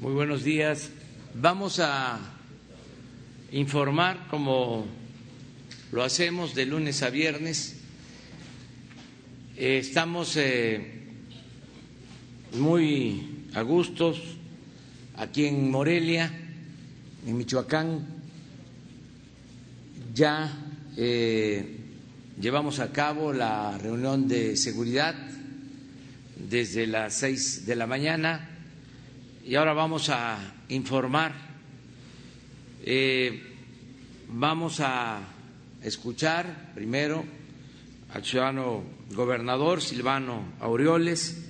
Muy buenos días. Vamos a informar, como lo hacemos de lunes a viernes. Eh, estamos eh, muy a gustos aquí en Morelia, en Michoacán. Ya eh, llevamos a cabo la reunión de seguridad desde las seis de la mañana y ahora vamos a informar, eh, vamos a escuchar primero al ciudadano gobernador Silvano Aureoles,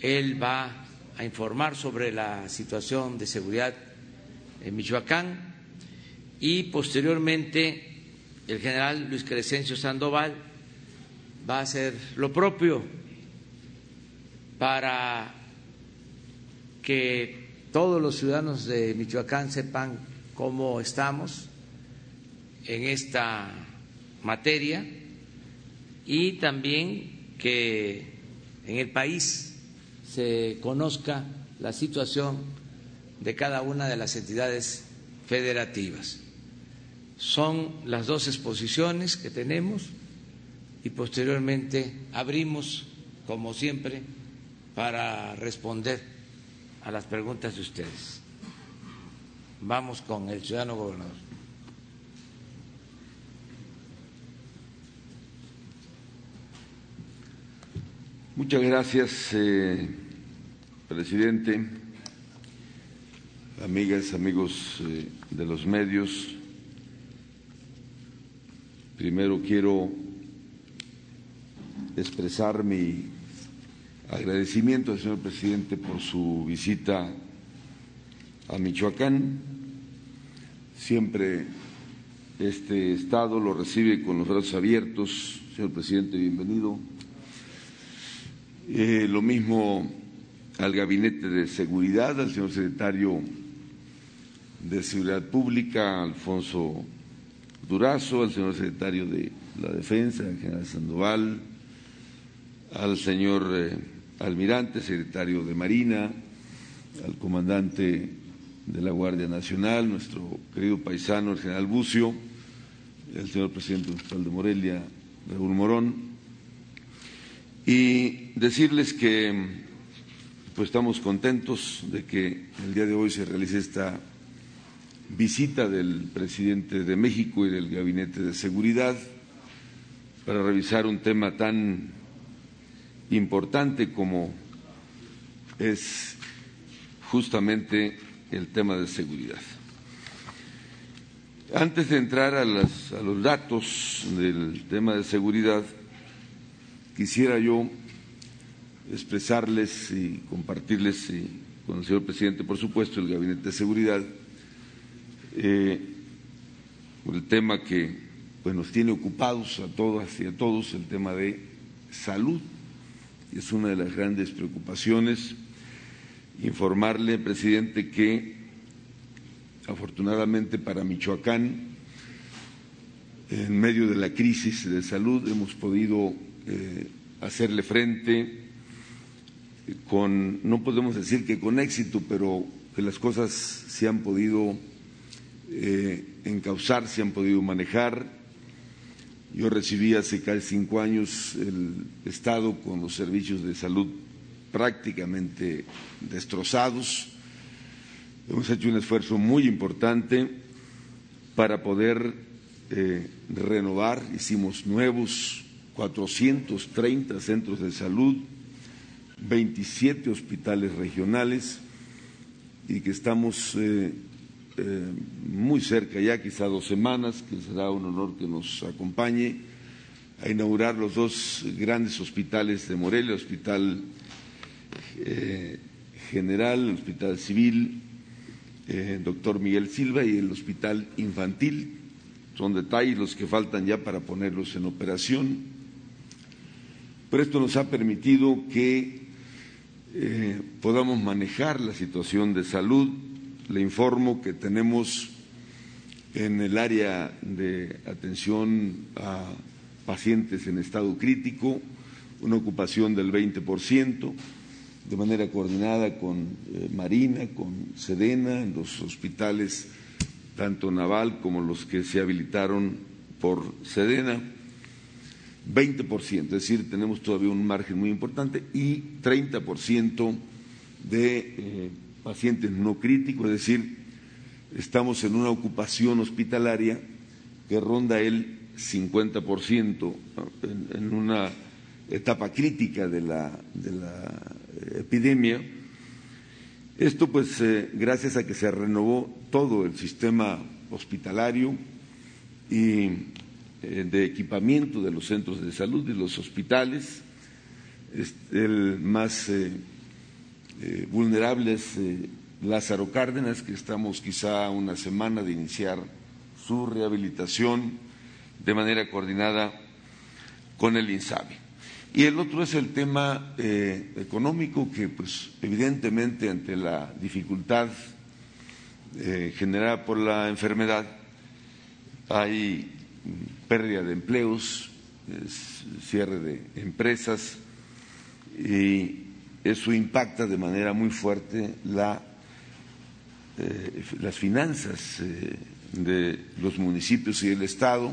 él va a informar sobre la situación de seguridad en Michoacán. Y posteriormente el general Luis Crescencio Sandoval va a hacer lo propio para que todos los ciudadanos de Michoacán sepan cómo estamos en esta materia y también que en el país se conozca la situación de cada una de las entidades federativas. Son las dos exposiciones que tenemos y posteriormente abrimos, como siempre, para responder a las preguntas de ustedes. Vamos con el ciudadano gobernador. Muchas gracias, eh, presidente, amigas, amigos eh, de los medios. Primero quiero expresar mi agradecimiento al señor presidente por su visita a Michoacán. Siempre este Estado lo recibe con los brazos abiertos. Señor presidente, bienvenido. Eh, lo mismo al Gabinete de Seguridad, al señor secretario de Seguridad Pública, Alfonso Durazo, al señor secretario de la Defensa, el general Sandoval, al señor eh, almirante, secretario de Marina, al comandante de la Guardia Nacional, nuestro querido paisano, el general Bucio, el señor presidente municipal de Morelia, Raúl Morón, y decirles que pues estamos contentos de que el día de hoy se realice esta visita del presidente de México y del Gabinete de Seguridad para revisar un tema tan importante como es justamente el tema de seguridad. Antes de entrar a, los datos del tema de seguridad, quisiera yo expresarles y compartirles con el señor presidente, por supuesto, el Gabinete de Seguridad, eh, el tema que pues, nos tiene ocupados a todas y a todos, el tema de salud es una de las grandes preocupaciones. Informarle, presidente, que afortunadamente para Michoacán, en medio de la crisis de salud, hemos podido eh, hacerle frente con, no podemos decir que con éxito, pero que las cosas se han podido eh, encauzar, se han podido manejar yo recibí hace casi cinco años el Estado con los servicios de salud prácticamente destrozados. Hemos hecho un esfuerzo muy importante para poder eh, renovar. Hicimos nuevos 430 centros de salud, 27 hospitales regionales y que estamos eh, eh, muy cerca ya, quizá dos semanas, que será un honor que nos acompañe a inaugurar los dos grandes hospitales de Morelia, el Hospital eh, General, el Hospital Civil, eh, doctor Miguel Silva y el Hospital Infantil. Son detalles los que faltan ya para ponerlos en operación. Pero esto nos ha permitido que podamos manejar la situación de salud le informo que tenemos en el área de atención a pacientes en estado crítico una ocupación del 20%, de manera coordinada con eh, Marina, con Sedena, en los hospitales tanto naval como los que se habilitaron por Sedena. 20%, es decir, tenemos todavía un margen muy importante y 30% de eh, pacientes no críticos, es decir, estamos en una ocupación hospitalaria que ronda el 50% en, una etapa crítica de la, epidemia. Esto, pues, eh, gracias a que se renovó todo el sistema hospitalario y eh, de equipamiento de los centros de salud y los hospitales. El más eh, vulnerable es Lázaro Cárdenas, que estamos quizá una semana de iniciar su rehabilitación de manera coordinada con el INSABI. Y el otro es el tema eh, económico, que pues evidentemente ante la dificultad eh, generada por la enfermedad hay pérdida de empleos, cierre de empresas y eso impacta de manera muy fuerte eh, las finanzas de los municipios y del Estado.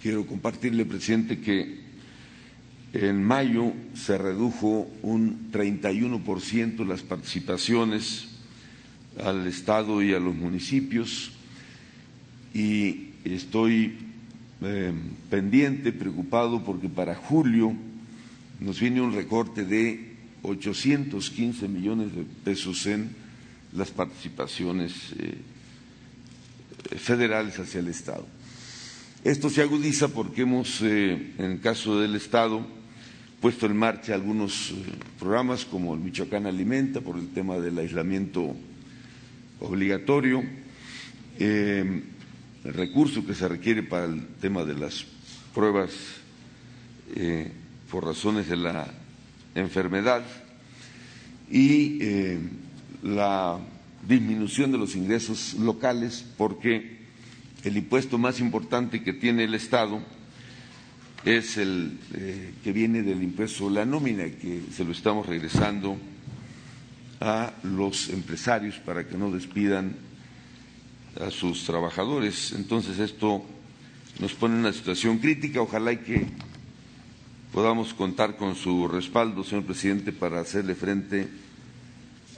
Quiero compartirle, presidente, que en mayo se redujo un 31% las participaciones al Estado y a los municipios. Y estoy em, pendiente, preocupado, porque para julio nos viene un recorte de 815 millones de pesos en las participaciones eh, federales hacia el Estado. Esto se agudiza porque hemos, eh, en el caso del Estado, puesto en marcha algunos eh, programas como el Michoacán Alimenta por el tema del aislamiento obligatorio, eh, el recurso que se requiere para el tema de las pruebas por razones de la enfermedad y la disminución de los ingresos locales porque el impuesto más importante que tiene el Estado es el eh, que viene del impuesto la nómina, que se lo estamos regresando a los empresarios para que no despidan a sus trabajadores. Entonces esto nos pone en una situación crítica. Ojalá y que podamos contar con su respaldo, señor presidente, para hacerle frente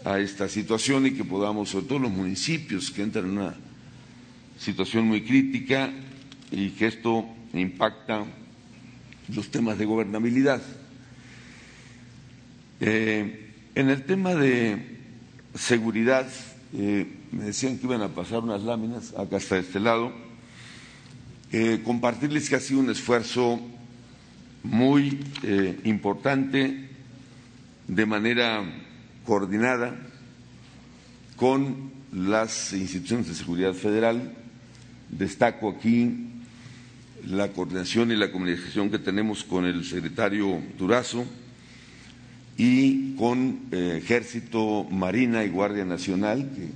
a esta situación y que podamos, sobre todo los municipios que entran en una situación muy crítica y que esto impacta los temas de gobernabilidad. Eh, en el tema de seguridad, eh, me decían que iban a pasar unas láminas, acá está este lado, eh, compartirles que ha sido un esfuerzo muy importante de manera coordinada con las instituciones de seguridad federal, Destaco aquí la coordinación y la comunicación que tenemos con el secretario Durazo y con eh, Ejército, Marina y Guardia Nacional, que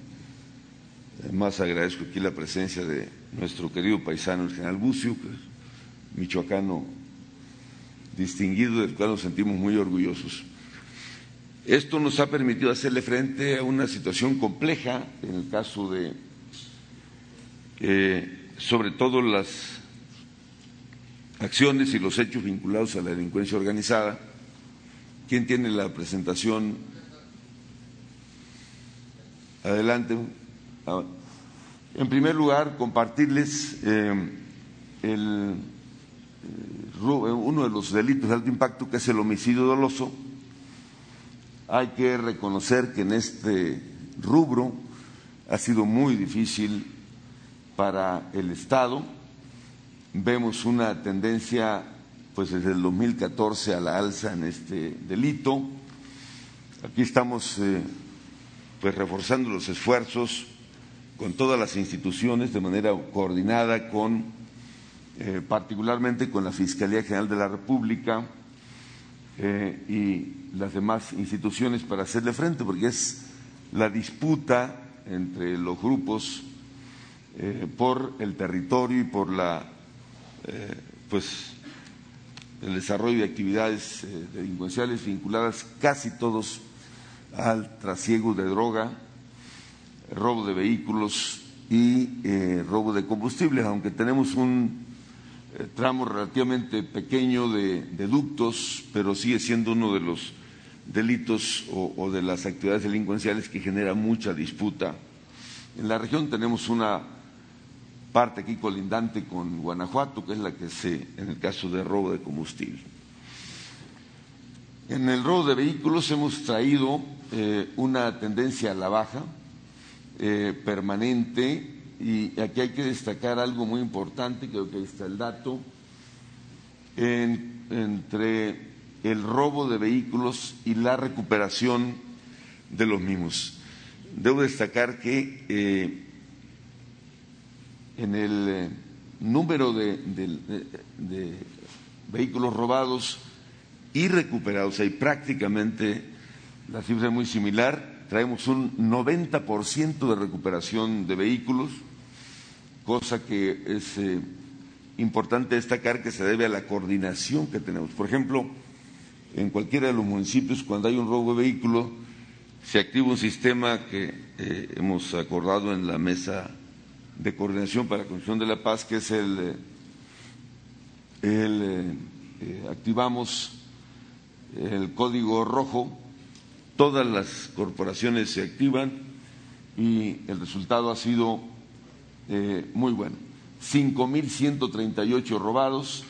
además agradezco aquí la presencia de nuestro querido paisano, el general Bucio, que es michoacano distinguido, del cual nos sentimos muy orgullosos. Esto nos ha permitido hacerle frente a una situación compleja en el caso de sobre todo las acciones y los hechos vinculados a la delincuencia organizada. ¿Quién tiene la presentación? Adelante. En primer lugar, compartirles eh, el, eh, uno de los delitos de alto impacto, que es el homicidio doloso. Hay que reconocer que en este rubro ha sido muy difícil para el Estado. Vemos una tendencia, pues desde el 2014 a la alza en este delito. Aquí estamos, eh, pues reforzando los esfuerzos con todas las instituciones de manera coordinada con, eh, particularmente con la Fiscalía General de la República eh, y las demás instituciones para hacerle frente, porque es la disputa entre los grupos eh, por el territorio y por la, pues, el desarrollo de actividades delincuenciales vinculadas casi todos al trasiego de droga, robo de vehículos y robo de combustibles, aunque tenemos un tramo relativamente pequeño de, ductos, pero sigue siendo uno de los delitos o, de las actividades delincuenciales que genera mucha disputa. En la región tenemos una parte aquí colindante con Guanajuato, que es la que se, en el caso de robo de combustible. En el robo de vehículos hemos traído eh, una tendencia a la baja eh, permanente y aquí hay que destacar algo muy importante, creo que ahí está el dato, entre el robo de vehículos y la recuperación de los mismos. Debo destacar que eh, en el eh, número de, vehículos robados y recuperados hay prácticamente la cifra es muy similar. Traemos un 90% de recuperación de vehículos, cosa que es eh, importante destacar que se debe a la coordinación que tenemos. Por ejemplo, en cualquiera de los municipios, cuando hay un robo de vehículo, se activa un sistema que eh, hemos acordado en la mesa de coordinación para la construcción de la paz, que es el, el eh, activamos el código rojo, todas las corporaciones se activan y el resultado ha sido eh, muy bueno. 5.138 robados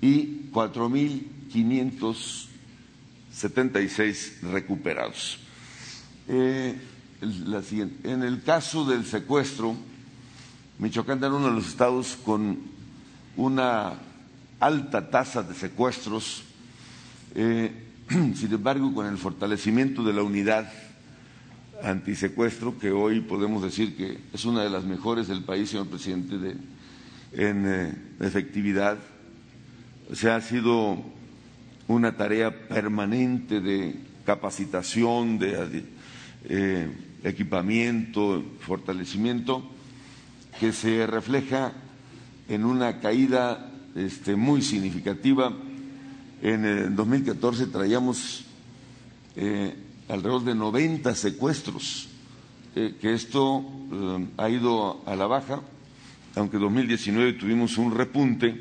y 4.576 recuperados. la siguiente. En el caso del secuestro, Michoacán era uno de los estados con una alta tasa de secuestros, eh, sin embargo, con el fortalecimiento de la unidad antisecuestro, que hoy podemos decir que es una de las mejores del país, señor presidente, de, en eh, efectividad, o sea, ha sido una tarea permanente de capacitación, de eh, equipamiento, fortalecimiento que se refleja en una caída este, muy significativa. En el 2014 traíamos eh, alrededor de 90 secuestros, eh, que esto eh, ha ido a la baja, aunque en 2019 tuvimos un repunte,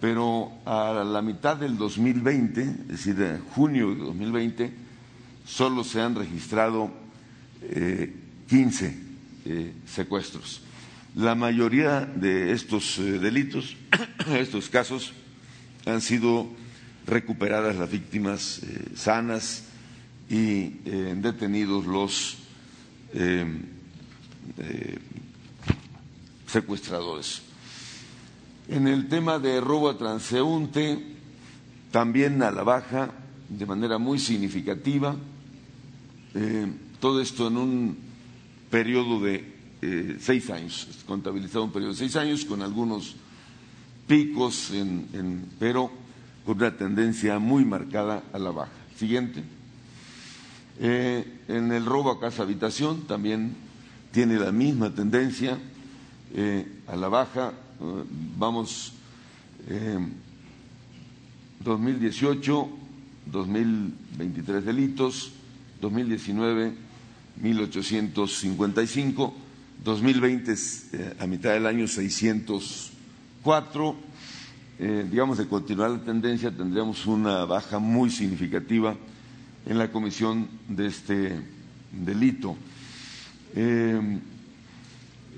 pero a la mitad del 2020, es decir, de junio de 2020, solo se han registrado 15 secuestros. La mayoría de estos eh, delitos, estos casos, han sido recuperadas las víctimas eh, sanas y eh, detenidos los secuestradores. En el tema de robo a transeúnte, también a la baja de manera muy significativa. todo esto en un periodo de eh, seis años, contabilizado un periodo de seis años con algunos picos, pero con una tendencia muy marcada a la baja. Siguiente. Eh, en el robo a casa habitación también tiene la misma tendencia eh, a la baja. vamos 2018, 2023 delitos, 2019 1855 2020 eh, a mitad del año 604. Eh, digamos, de continuar la tendencia, tendríamos una baja muy significativa en la comisión de este delito. Eh,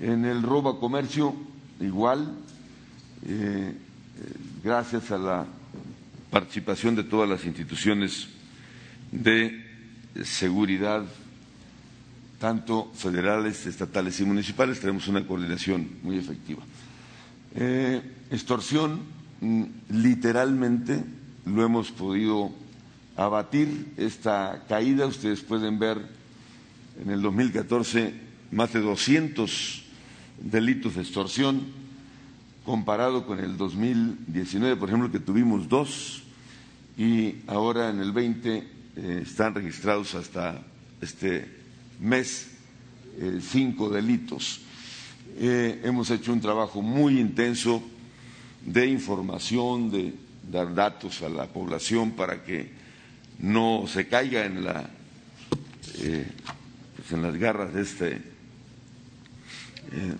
en el robo a comercio, igual, gracias a la participación de todas las instituciones de seguridad tanto federales, estatales y municipales, tenemos una coordinación muy efectiva. Eh, extorsión, mm, literalmente lo hemos podido abatir esta caída. Ustedes pueden ver en el 2014 más de 200 delitos de extorsión, comparado con el 2019, por ejemplo, que tuvimos dos, y ahora en el 20 eh, están registrados hasta este mes eh, cinco delitos. Eh, hemos hecho un trabajo muy intenso de información, de dar datos a la población para que no se caiga en la eh, pues en las garras de este eh,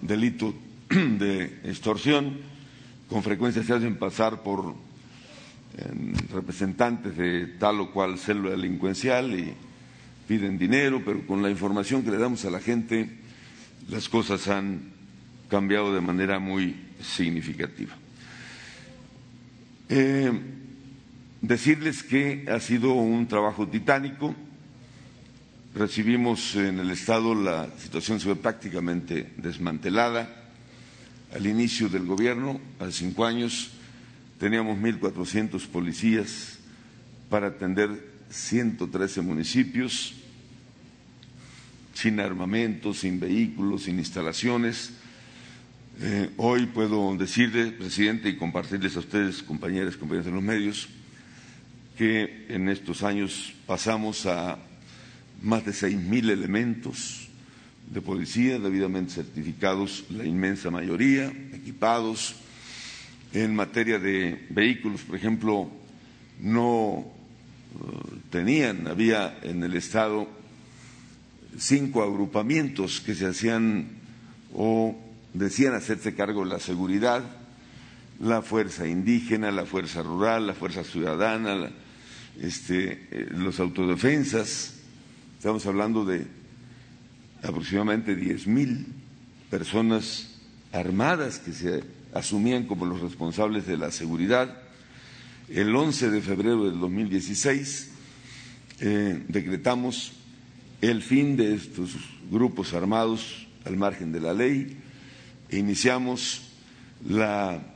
delito de extorsión. Con frecuencia se hacen pasar por representantes de tal o cual célula delincuencial y piden dinero, pero con la información que le damos a la gente, las cosas han cambiado de manera muy significativa. Eh, decirles que ha sido un trabajo titánico. Recibimos en el Estado la situación se ve prácticamente desmantelada. Al inicio del gobierno, hace cinco años, teníamos 1.400 policías para atender 113 municipios, sin armamento, sin vehículos, sin instalaciones. Eh, hoy puedo decirle, presidente, y compartirles a ustedes, compañeras, compañeros de los medios, que en estos años pasamos a más de 6.000 elementos de policía debidamente certificados, la inmensa mayoría, equipados, en materia de vehículos, por ejemplo, no eh, tenían, había en el Estado cinco agrupamientos que se hacían o decían hacerse cargo de la seguridad, la fuerza indígena, la fuerza rural, la fuerza ciudadana, este, eh, los autodefensas. Estamos hablando de aproximadamente diez mil personas armadas que se asumían como los responsables de la seguridad. El 11 de febrero del 2016 eh, decretamos el fin de estos grupos armados al margen de la ley e iniciamos la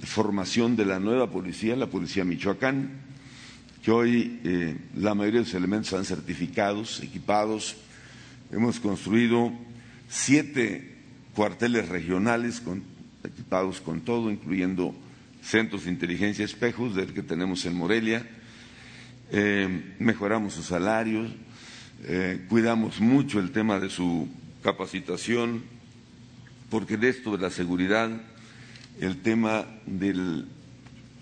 formación de la nueva policía, la Policía Michoacán, que hoy eh, la mayoría de sus elementos están certificados, equipados. Hemos construido siete cuarteles regionales equipados con todo, incluyendo centros de inteligencia espejos del que tenemos en Morelia. Eh, mejoramos sus salarios, eh, cuidamos mucho el tema de su capacitación, porque de esto de la seguridad, el tema del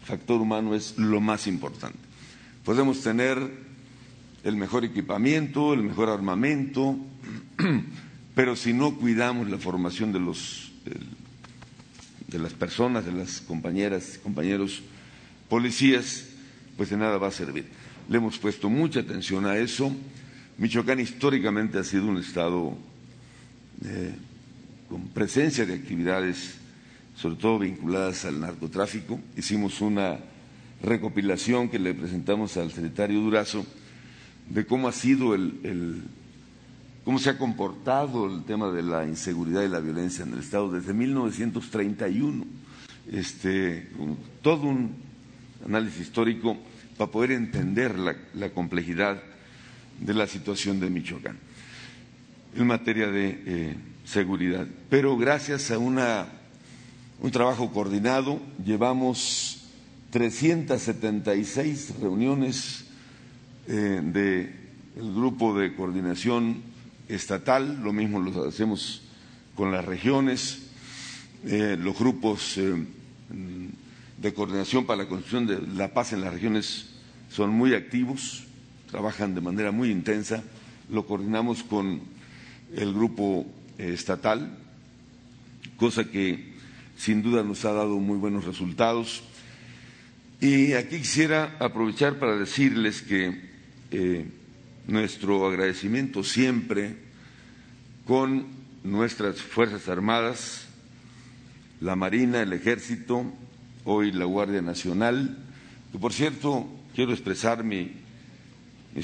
factor humano es lo más importante. Podemos tener el mejor equipamiento, el mejor armamento, pero si no cuidamos la formación de los de las personas, de las compañeras, compañeros policías, pues de nada va a servir. Le hemos puesto mucha atención a eso. Michoacán históricamente ha sido un estado eh, con presencia de actividades, sobre todo vinculadas al narcotráfico. Hicimos una recopilación que le presentamos al secretario Durazo de cómo ha sido el cómo se ha comportado el tema de la inseguridad y la violencia en el Estado desde 1931. Este, todo un análisis histórico para poder entender la, complejidad de la situación de Michoacán en materia de eh, seguridad. Pero gracias a una, un trabajo coordinado, llevamos 376 reuniones eh, del grupo de coordinación estatal, lo mismo lo hacemos con las regiones, eh, los grupos eh, de coordinación para la construcción de la paz en las regiones son muy activos, trabajan de manera muy intensa, lo coordinamos con el grupo eh, estatal, cosa que sin duda nos ha dado muy buenos resultados. Y aquí quisiera aprovechar para decirles que nuestro agradecimiento siempre con nuestras Fuerzas Armadas, la Marina, el Ejército, hoy la Guardia Nacional, que por cierto quiero expresar mis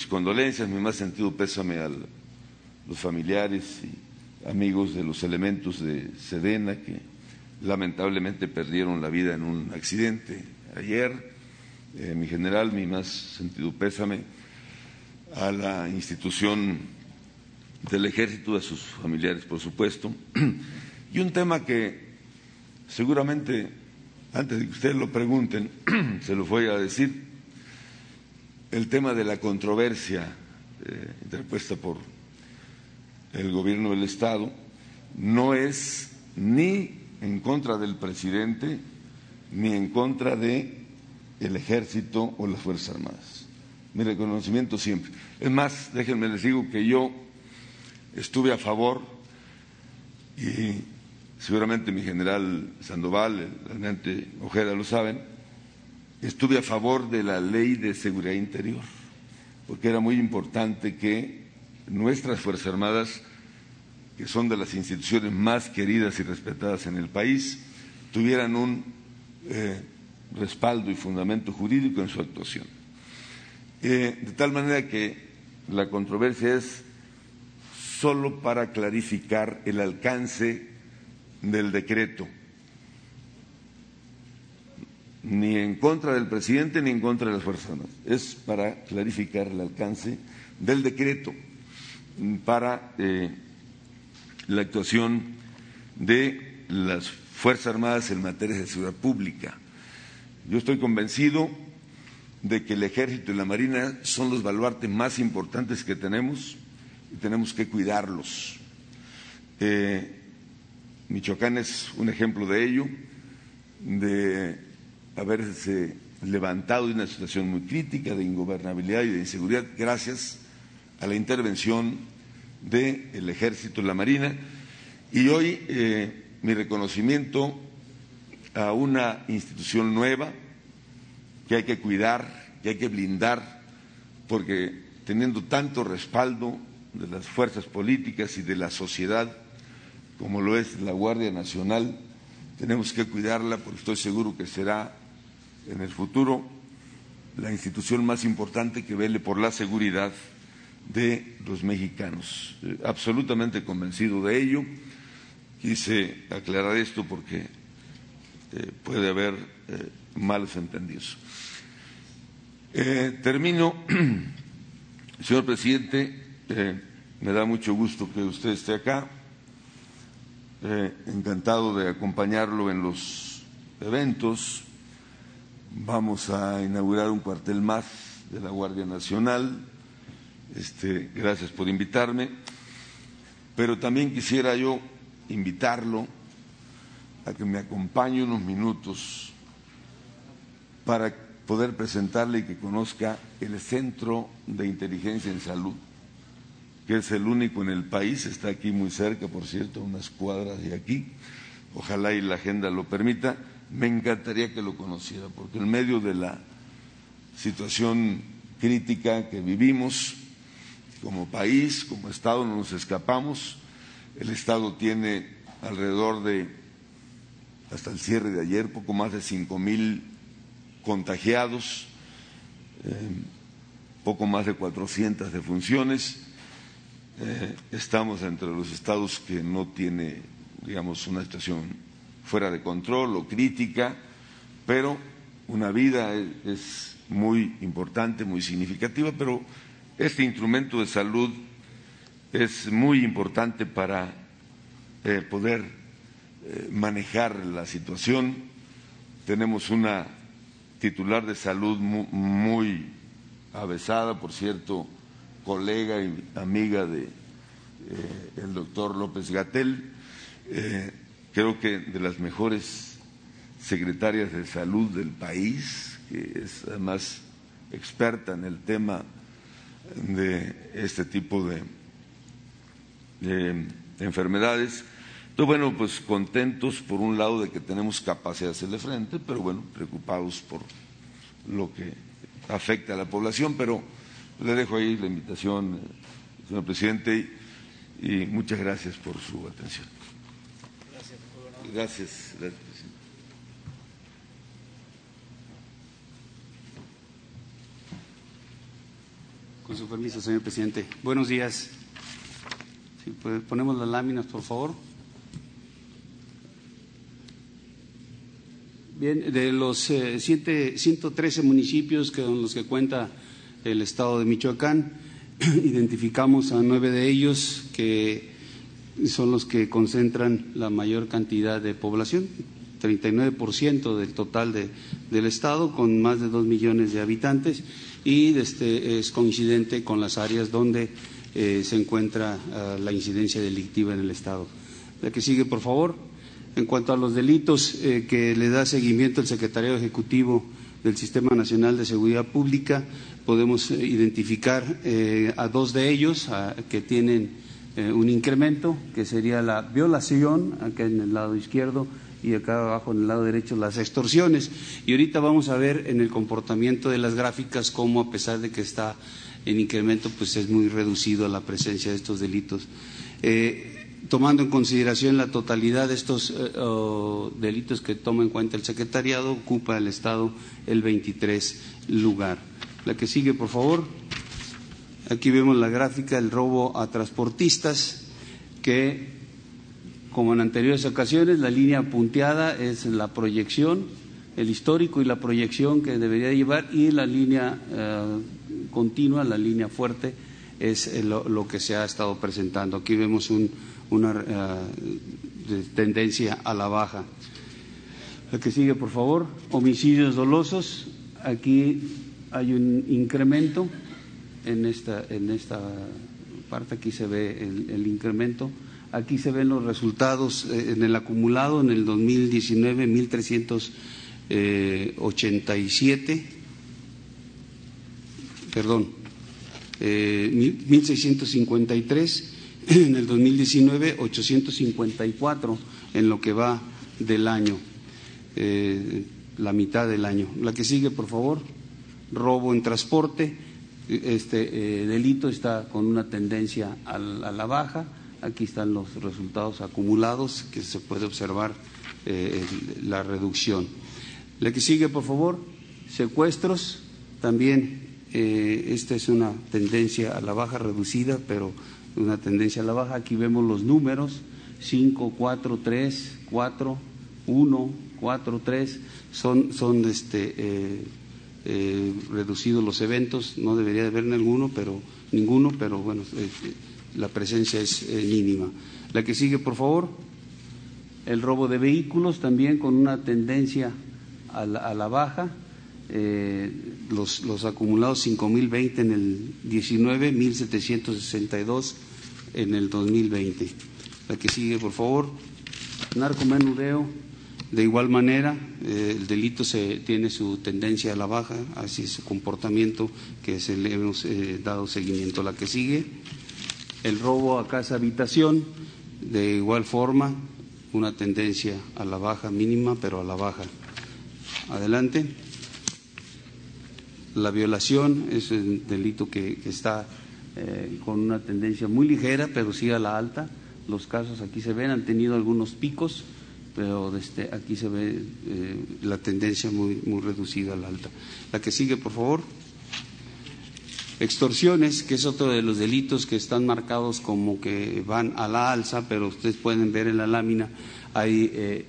condolencias, mi más sentido pésame a los familiares y amigos de los elementos de Sedena que lamentablemente perdieron la vida en un accidente ayer. Eh, mi general, mi más sentido pésame a la institución del ejército, a sus familiares, por supuesto. Y un tema que seguramente, antes de que ustedes lo pregunten, se lo voy a decir, el tema de la controversia eh, interpuesta por el gobierno del Estado no es ni en contra del presidente ni en contra de el ejército o las Fuerzas Armadas. Mi reconocimiento siempre. Es más, déjenme les digo que yo estuve a favor y seguramente mi general Sandoval, el almirante Ojeda lo saben, estuve a favor de la ley de seguridad interior, porque era muy importante que nuestras Fuerzas Armadas, que son de las instituciones más queridas y respetadas en el país, tuvieran un eh, respaldo y fundamento jurídico en su actuación. Eh, de tal manera que la controversia es solo para clarificar el alcance del decreto, ni en contra del presidente ni en contra de las Fuerzas Armadas. Es para clarificar el alcance del decreto para eh, la actuación de las Fuerzas Armadas en materia de seguridad pública. Yo estoy convencido de que el Ejército y la Marina son los baluartes más importantes que tenemos y tenemos que cuidarlos. Eh, Michoacán es un ejemplo de ello, de haberse levantado de una situación muy crítica de ingobernabilidad y de inseguridad gracias a la intervención del Ejército y la Marina. Y hoy eh, mi reconocimiento a una institución nueva que hay que cuidar, que hay que blindar, porque teniendo tanto respaldo de las fuerzas políticas y de la sociedad, como lo es la Guardia Nacional, tenemos que cuidarla porque estoy seguro que será en el futuro la institución más importante que vele por la seguridad de los mexicanos. Eh, absolutamente convencido de ello. Quise aclarar esto porque eh, puede haber eh, malos entendidos. termino, señor presidente, me da mucho gusto que usted esté acá. encantado de acompañarlo en los eventos. Vamos a inaugurar un cuartel más de la Guardia Nacional este, gracias por invitarme, pero también quisiera yo invitarlo a que me acompañe unos minutos para poder presentarle y que conozca el Centro de Inteligencia en Salud, que es el único en el país, está aquí muy cerca, por cierto, unas cuadras de aquí, ojalá y la agenda lo permita, me encantaría que lo conociera, porque en medio de la situación crítica que vivimos, como país, como Estado, no nos escapamos. El Estado tiene alrededor de, hasta el cierre de ayer, poco más de cinco mil contagiados, eh, poco más de 400 defunciones. Eh, estamos entre los estados que no tiene, digamos, una situación fuera de control o crítica, pero una vida es muy importante, muy significativa, pero este instrumento de salud es muy importante para eh, poder eh, manejar la situación. Tenemos una titular de salud muy, avesada, por cierto, colega y amiga de eh, el doctor López Gatel, creo que de las mejores secretarias de salud del país, que es además experta en el tema de este tipo de, enfermedades. Entonces, bueno, pues contentos por un lado de que tenemos capacidad de hacerle frente, pero bueno, preocupados por lo que afecta a la población, pero le dejo ahí la invitación, eh, señor presidente, y, muchas gracias por su atención. Gracias, gracias, gracias. Con su permiso, señor presidente. Buenos días. pues, ponemos las láminas, por favor. Bien, de los eh, 113 municipios con los que cuenta el Estado de Michoacán, identificamos a nueve de ellos que son los que concentran la mayor cantidad de población, 39% del total de, del Estado, con más de dos millones de habitantes y este, es coincidente con las áreas donde eh, se encuentra ah, la incidencia delictiva en el Estado. La que sigue, por favor. En cuanto a los delitos eh, que le da seguimiento el Secretario Ejecutivo del Sistema Nacional de Seguridad Pública podemos eh, identificar a dos de ellos que tienen un incremento, que sería la violación, acá en el lado izquierdo, y acá abajo en el lado derecho las extorsiones. Y ahorita vamos a ver en el comportamiento de las gráficas cómo a pesar de que está en incremento, pues es muy reducido la presencia de estos delitos. tomando en consideración la totalidad de estos delitos que toma en cuenta el secretariado, ocupa el Estado el 23 lugar. La que sigue, por favor. Aquí vemos la gráfica del robo a transportistas, que, como en anteriores ocasiones, la línea punteada es la proyección, el histórico y la proyección que debería llevar, y la línea eh, continua, la línea fuerte, es lo, que se ha estado presentando. Aquí vemos una eh, tendencia a la baja. La que sigue, por favor. Homicidios dolosos. Aquí hay un incremento en esta, en esta parte, aquí se ve el, incremento, aquí se ven los resultados eh, en el acumulado en el 2019, 1.387, perdón, eh, 1.653, en el 2019, 854 en lo que va del año, eh, la mitad del año. La que sigue, por favor robo en transporte, este eh, delito está con una tendencia a la, baja. Aquí están los resultados acumulados que se puede observar eh, la reducción. La que sigue, por favor, secuestros. También eh, esta es una tendencia a la baja reducida, pero una tendencia a la baja. Aquí vemos los números: 5, 4, 3, 4, 1, 4, 3. Son, son este, eh, reducido los eventos, no debería de haber ninguno, pero ninguno, pero bueno, eh, la presencia es eh, mínima. La que sigue, por favor, el robo de vehículos también con una tendencia a la, baja. los, los acumulados 5.020 en el 19, 1.762 en el 2020. La que sigue, por favor. Narcomenudeo de igual manera, eh, el delito se, tiene su tendencia a la baja, así es su comportamiento que se le hemos eh, dado seguimiento. La que sigue, el robo a casa habitación, de igual forma, una tendencia a la baja mínima, pero a la baja. Adelante. La violación es un delito que, está eh, con una tendencia muy ligera, pero sí a la alta. Los casos aquí se ven, han tenido algunos picos pero este, aquí se ve eh, la tendencia muy, reducida al alta. La que sigue, por favor. Extorsiones, que es otro de los delitos que están marcados como que van a la alza, pero ustedes pueden ver en la lámina, hay eh,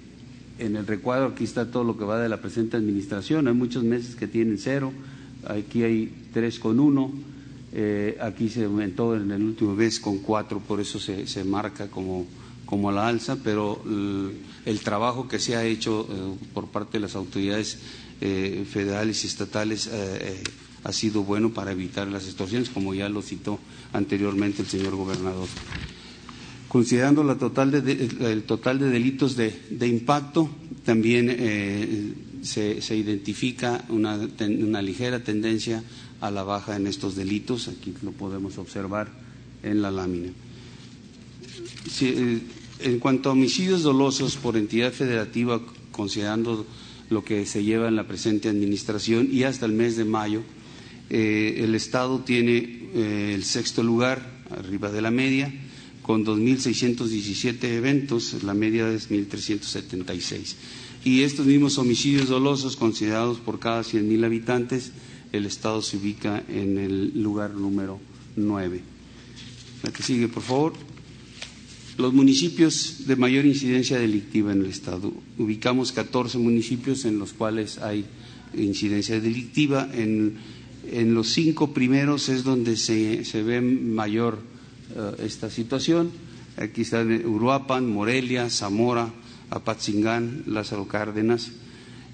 en el recuadro, aquí está todo lo que va de la presente administración, hay muchos meses que tienen cero, aquí hay tres con uno, eh, aquí se aumentó en el último mes con cuatro, por eso se, se marca como como a la alza, pero el, trabajo que se ha hecho eh, por parte de las autoridades federales y estatales ha sido bueno para evitar las extorsiones, como ya lo citó anteriormente el señor gobernador. Considerando la total el total de delitos de, impacto, también se, identifica una, una ligera tendencia a la baja en estos delitos. Aquí lo podemos observar en la lámina. En cuanto a homicidios dolosos por entidad federativa, considerando lo que se lleva en la presente administración y hasta el mes de mayo, eh, el Estado tiene eh, el sexto lugar, arriba de la media, con 2.617 eventos, la media es 1.376. Y estos mismos homicidios dolosos, considerados por cada 100.000 habitantes, el Estado se ubica en el lugar número 9. La que sigue, por favor. Los municipios de mayor incidencia delictiva en el Estado. Ubicamos 14 municipios en los cuales hay incidencia delictiva. En, los cinco primeros es donde se, ve mayor eh, esta situación. Aquí están Uruapan, Morelia, Zamora, Apatzingán, Lázaro Cárdenas.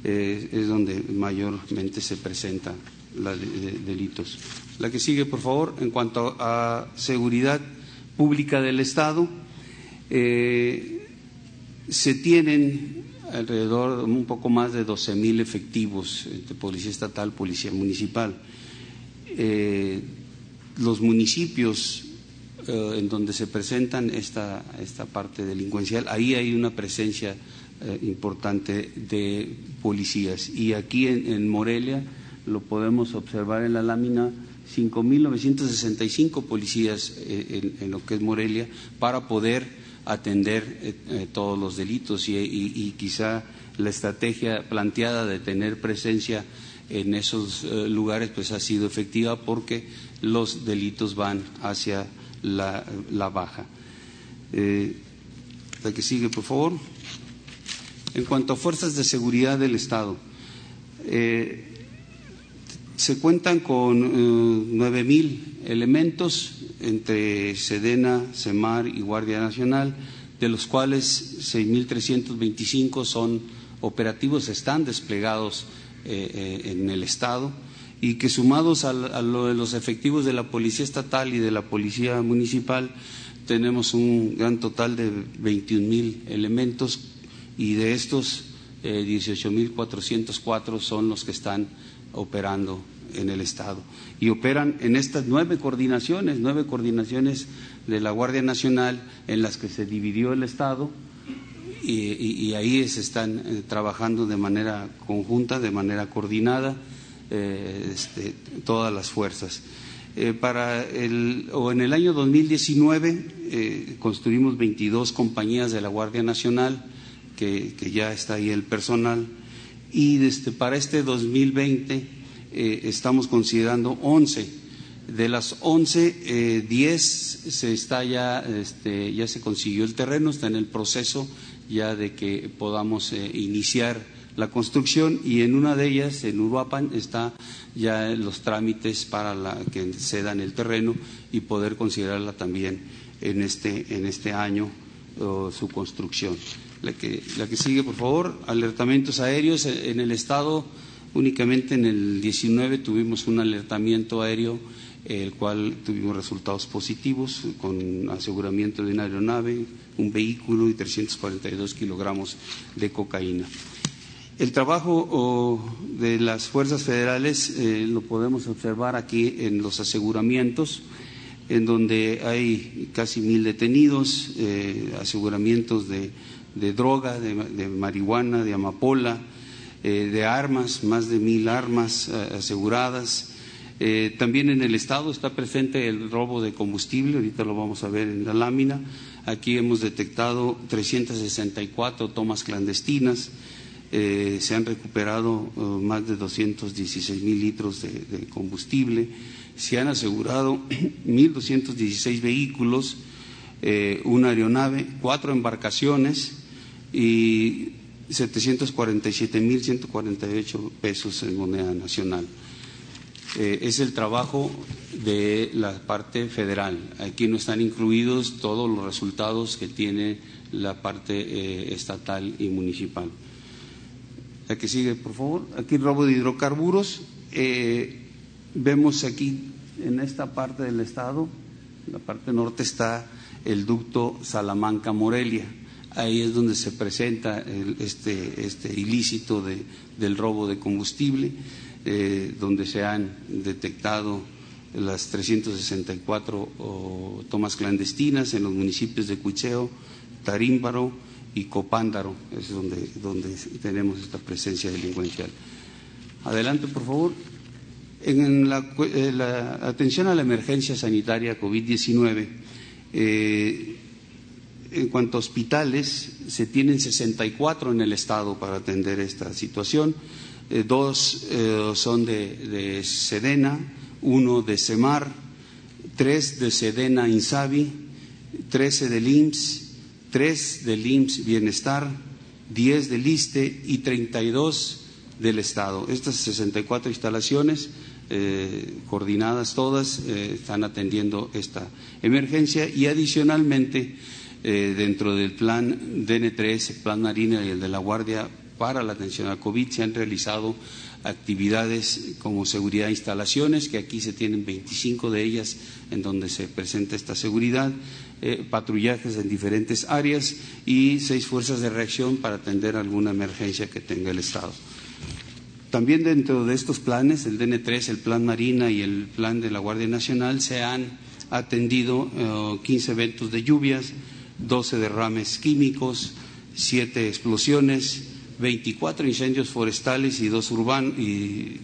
Eh, es donde mayormente se presentan los delitos. La que sigue, por favor, en cuanto a seguridad pública del Estado. Eh, se tienen alrededor un poco más de 12 mil efectivos de policía estatal, policía municipal. Eh, los municipios eh, en donde se presentan esta, esta, parte delincuencial, ahí hay una presencia eh, importante de policías. Y aquí en, Morelia lo podemos observar en la lámina. 5.965 policías en, lo que es Morelia para poder atender todos los delitos y, quizá la estrategia planteada de tener presencia en esos eh, lugares pues ha sido efectiva porque los delitos van hacia la, baja. Eh, la que sigue, por favor. En cuanto a fuerzas de seguridad del Estado, eh, se cuentan con nueve mil elementos entre Sedena, Semar y Guardia Nacional, de los cuales 6.325 son operativos, están desplegados eh, eh, en el Estado y que sumados a, lo de los efectivos de la Policía Estatal y de la Policía Municipal tenemos un gran total de 21 mil elementos y de estos eh, 18.404 son los que están operando en el Estado. Y operan en estas nueve coordinaciones, nueve coordinaciones de la Guardia Nacional en las que se dividió el Estado y, ahí se están eh, trabajando de manera conjunta, de manera coordinada, eh, este, todas las fuerzas. Eh, para el, o en el año 2019 construimos 22 compañías de la Guardia Nacional, que, ya está ahí el personal, y desde, para este 2020 estamos considerando 11. De las 11, 10 se está ya, este, ya se consiguió el terreno, está en el proceso ya de que podamos eh, iniciar la construcción y en una de ellas, en Uruapan, está ya los trámites para la, que cedan el terreno y poder considerarla también en este, en este año su construcción. La que, la que sigue, por favor, alertamientos aéreos en el Estado. Únicamente en el 19 tuvimos un alertamiento aéreo el cual tuvimos resultados positivos con aseguramiento de una aeronave, un vehículo y 342 kilogramos de cocaína. El trabajo de las fuerzas federales eh, lo podemos observar aquí en los aseguramientos, en donde hay casi mil detenidos, eh, aseguramientos de, droga, de, marihuana, de amapola, eh, de armas, más de mil armas aseguradas, eh, también en el Estado está presente el robo de combustible, ahorita lo vamos a ver en la lámina. Aquí hemos detectado 364 tomas clandestinas, eh, se han recuperado eh, más de 216 mil litros de, combustible, se han asegurado 1.216 vehículos, una aeronave, cuatro embarcaciones y 747.148 pesos en moneda nacional. Eh, es el trabajo de la parte federal. Aquí no están incluidos todos los resultados que tiene la parte eh, estatal y municipal. La que sigue, por favor. Aquí robo de hidrocarburos. Eh, vemos aquí en esta parte del estado, la parte norte está el ducto Salamanca-Morelia. Ahí es donde se presenta este, este, ilícito del robo de combustible. Eh, donde se han detectado las 364 tomas clandestinas en los municipios de Cucheo, Tarímbaro y Copándaro, es donde, donde tenemos esta presencia delincuencial. Adelante, por favor. En la, eh, atención a la emergencia sanitaria COVID-19, eh, en cuanto a hospitales, se tienen 64 en el Estado para atender esta situación. Eh, dos eh, son de, Sedena, uno de Semar, tres de Sedena Insabi, trece del IMSS, tres del IMSS Bienestar, diez del ISTE y treinta y dos del Estado. Estas 64 instalaciones, eh, coordinadas todas, están atendiendo esta emergencia y adicionalmente dentro del plan DN3, el plan Marina y el de la Guardia para la atención al COVID se han realizado actividades como seguridad de instalaciones, que aquí se tienen 25 de ellas en donde se presenta esta seguridad, eh, patrullajes en diferentes áreas y seis fuerzas de reacción para atender alguna emergencia que tenga el Estado. También dentro de estos planes, el DN3, el Plan Marina y el Plan de la Guardia Nacional, se han atendido 15 eh, eventos de lluvias, 12 derrames químicos, 7 explosiones, 24 incendios forestales y dos, y,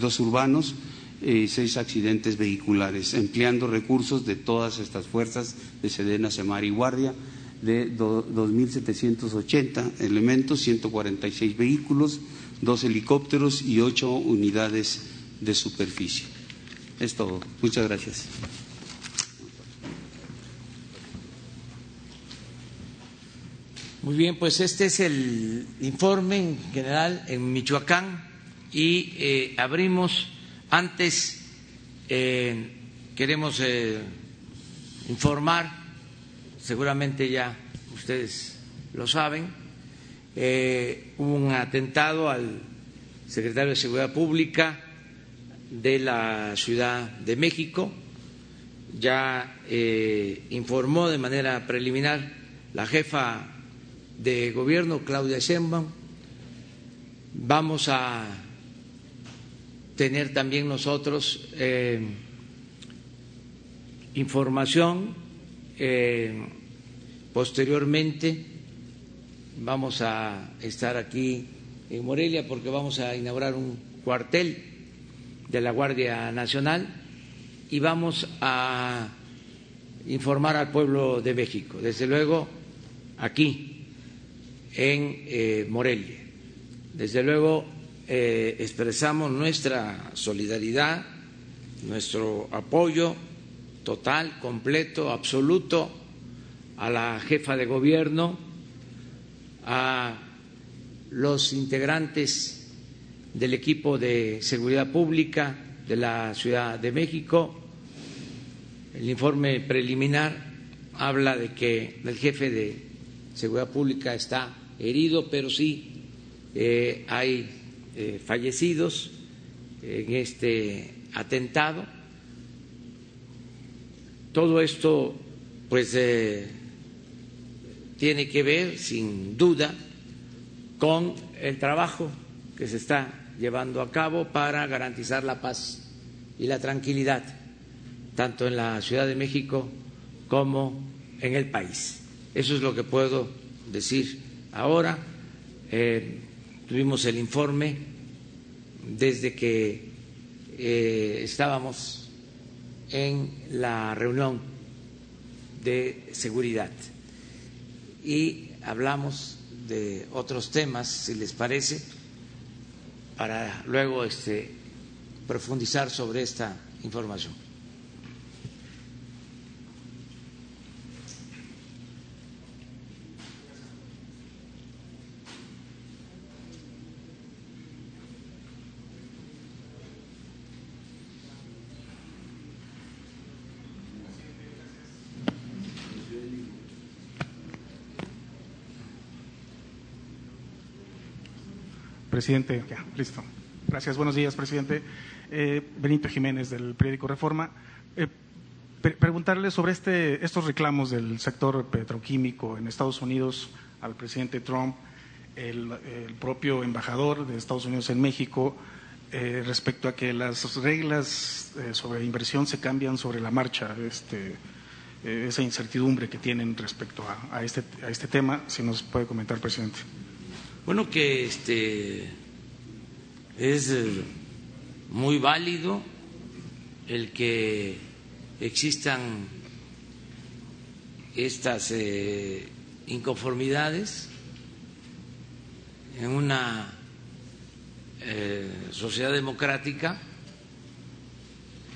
dos urbanos y seis accidentes vehiculares, empleando recursos de todas estas fuerzas de Sedena, Semar y Guardia, de 2.780 elementos, 146 vehículos, dos helicópteros y ocho unidades de superficie. Es todo. Muchas gracias. Muy bien, pues este es el informe en general en Michoacán y eh, abrimos antes, eh, queremos eh, informar, seguramente ya ustedes lo saben, hubo un atentado al secretario de Seguridad Pública de la Ciudad de México, ya informó de manera preliminar la jefa de gobierno, Claudia Sheinbaum. Vamos a tener también nosotros eh, información eh, posteriormente. Vamos a estar aquí en Morelia porque vamos a inaugurar un cuartel de la Guardia Nacional y vamos a informar al pueblo de México. Desde luego, aquí en eh, Morelia. Desde luego, eh, expresamos nuestra solidaridad, nuestro apoyo total, completo, absoluto a la jefa de gobierno, a los integrantes del equipo de seguridad pública de la Ciudad de México. El informe preliminar habla de que el jefe de seguridad pública está herido, pero sí eh, hay eh, fallecidos en este atentado. Todo esto, pues, eh, tiene que ver, sin duda, con el trabajo que se está llevando a cabo para garantizar la paz y la tranquilidad, tanto en la Ciudad de México como en el país. Eso es lo que puedo decir ahora. Eh, tuvimos el informe desde que eh, estábamos en la reunión de seguridad y hablamos de otros temas, si les parece, para luego este, profundizar sobre esta información. Presidente, ya, listo. Gracias, buenos días, presidente. Eh, Benito Jiménez, del periódico Reforma. Eh, preguntarle sobre este, estos reclamos del sector petroquímico en Estados Unidos al presidente Trump, el, propio embajador de Estados Unidos en México, eh, respecto a que las reglas sobre inversión se cambian sobre la marcha, este, esa incertidumbre que tienen respecto a, este, a este tema, si nos puede comentar, presidente. Bueno, que este es eh, muy válido el que existan estas eh, inconformidades en una eh, sociedad democrática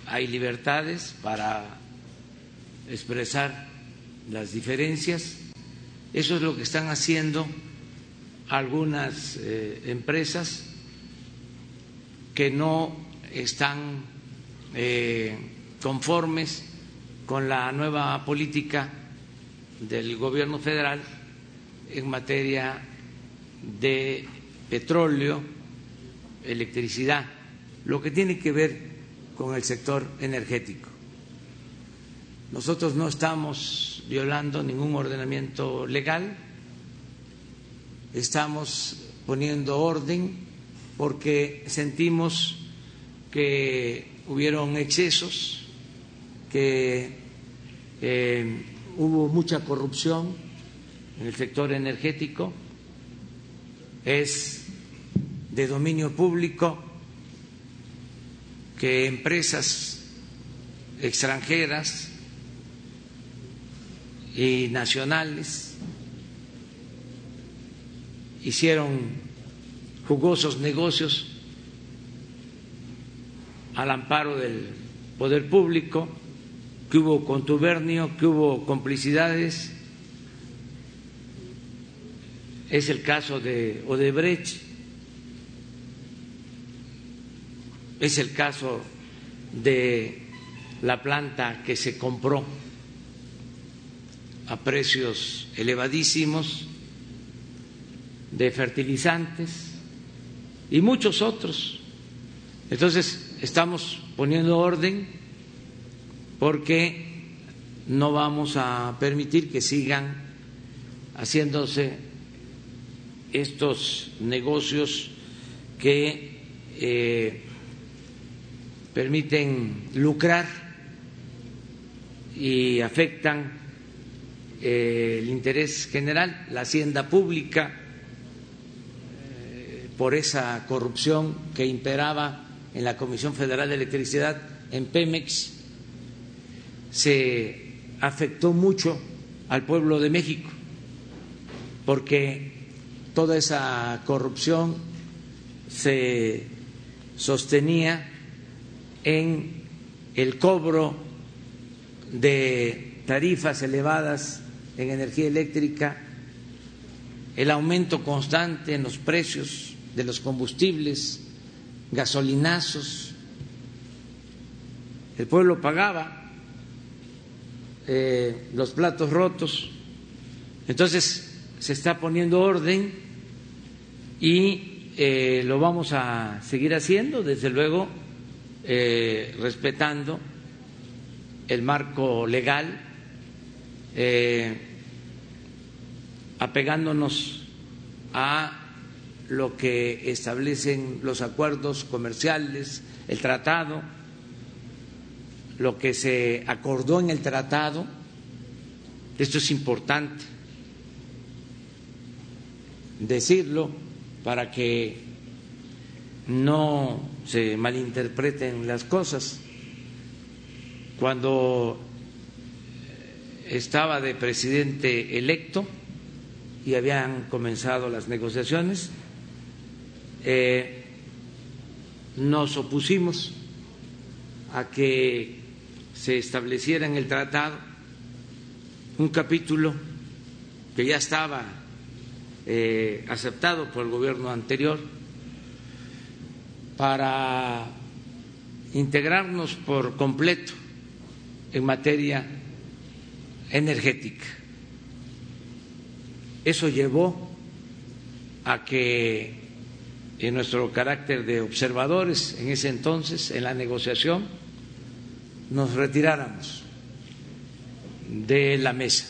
hay libertades para expresar las diferencias. Eso es lo que están haciendo algunas eh, empresas que no están eh, conformes con la nueva política del gobierno federal en materia de petróleo electricidad, lo que tiene que ver con el sector energético. Nosotros no estamos violando ningún ordenamiento legal, estamos poniendo orden porque sentimos que hubieron excesos, que eh, hubo mucha corrupción en el sector energético, es de dominio público que empresas extranjeras y nacionales hicieron jugosos negocios al amparo del poder público, que hubo contubernio, que hubo complicidades. Es el caso de Odebrecht, es el caso de la planta que se compró a precios elevadísimos de fertilizantes y muchos otros. Entonces, estamos poniendo orden porque no vamos a permitir que sigan haciéndose estos negocios que eh, permiten lucrar y afectan eh, el interés general, la hacienda pública, por esa corrupción que imperaba en la Comisión Federal de Electricidad, en Pemex, se afectó mucho al pueblo de México, porque toda esa corrupción se sostenía en el cobro de tarifas elevadas en energía eléctrica, el aumento constante en los precios de los combustibles, gasolinazos. El pueblo pagaba eh, los platos rotos. Entonces se está poniendo orden y eh, lo vamos a seguir haciendo, desde luego, eh, respetando el marco legal apegándonos a lo que establecen los acuerdos comerciales, el tratado, lo que se acordó en el tratado. Esto es importante decirlo para que no se malinterpreten las cosas. Cuando estaba de presidente electo y habían comenzado las negociaciones. Eh, nos opusimos a que se estableciera en el tratado un capítulo que ya estaba eh, aceptado por el gobierno anterior para integrarnos por completo en materia energética. Eso llevó a que en nuestro carácter de observadores en ese entonces, en la negociación, nos retiráramos de la mesa.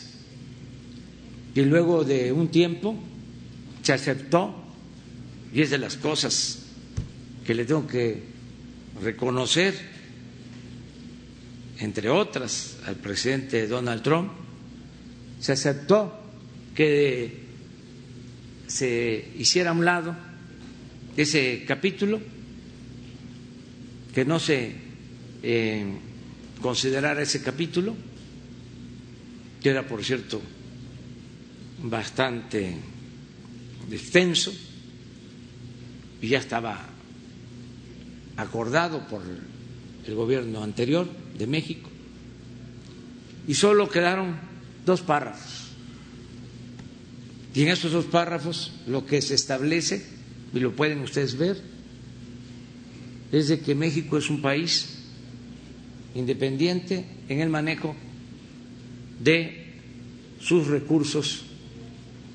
Y luego de un tiempo se aceptó, y es de las cosas que le tengo que reconocer entre otras al presidente Donald Trump, se aceptó que se hiciera a un lado ese capítulo, que no se eh, considerara ese capítulo, que era, por cierto, bastante extenso y ya estaba acordado por el gobierno anterior de México, y solo quedaron dos párrafos. Y en esos dos párrafos lo que se establece, y lo pueden ustedes ver, es de que México es un país independiente en el manejo de sus recursos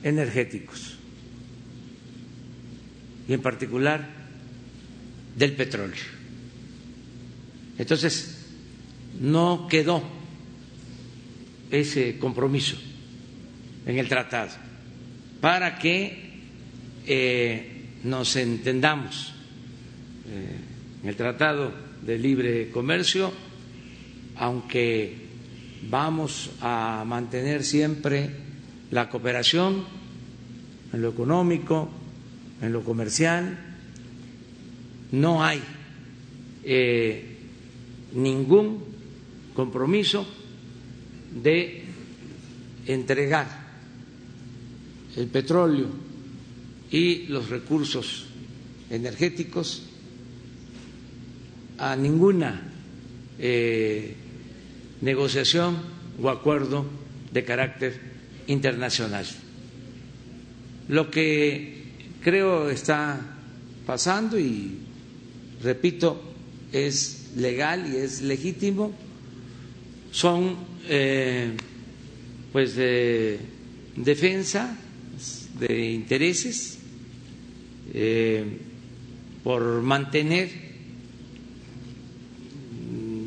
energéticos y en particular del petróleo. Entonces, no quedó ese compromiso en el tratado para que eh, nos entendamos. Eh, en el tratado de libre comercio, aunque vamos a mantener siempre la cooperación en lo económico, en lo comercial, no hay eh, ningún compromiso de entregar el petróleo y los recursos energéticos a ninguna eh, negociación o acuerdo de carácter internacional. Lo que creo está pasando y repito es legal y es legítimo son eh, pues de defensa de intereses eh, por mantener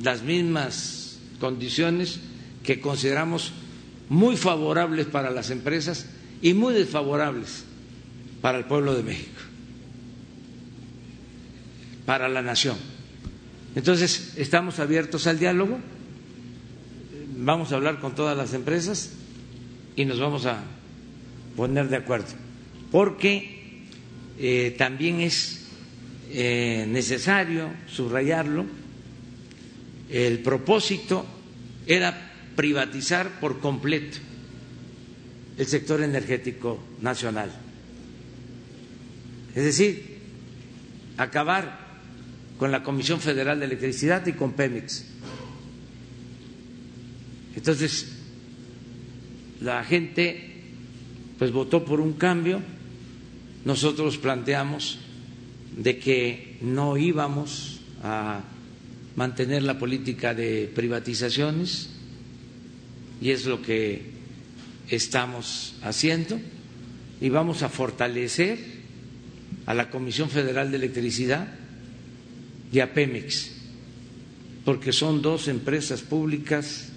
las mismas condiciones que consideramos muy favorables para las empresas y muy desfavorables para el pueblo de México, para la nación. Entonces, estamos abiertos al diálogo, vamos a hablar con todas las empresas y nos vamos a poner de acuerdo, porque eh, también es eh, necesario subrayarlo, el propósito era privatizar por completo el sector energético nacional. Es decir, acabar con la Comisión Federal de Electricidad y con Pemex. Entonces, la gente pues votó por un cambio. Nosotros planteamos de que no íbamos a mantener la política de privatizaciones y es lo que estamos haciendo y vamos a fortalecer a la Comisión Federal de Electricidad y a Pemex, porque son dos empresas públicas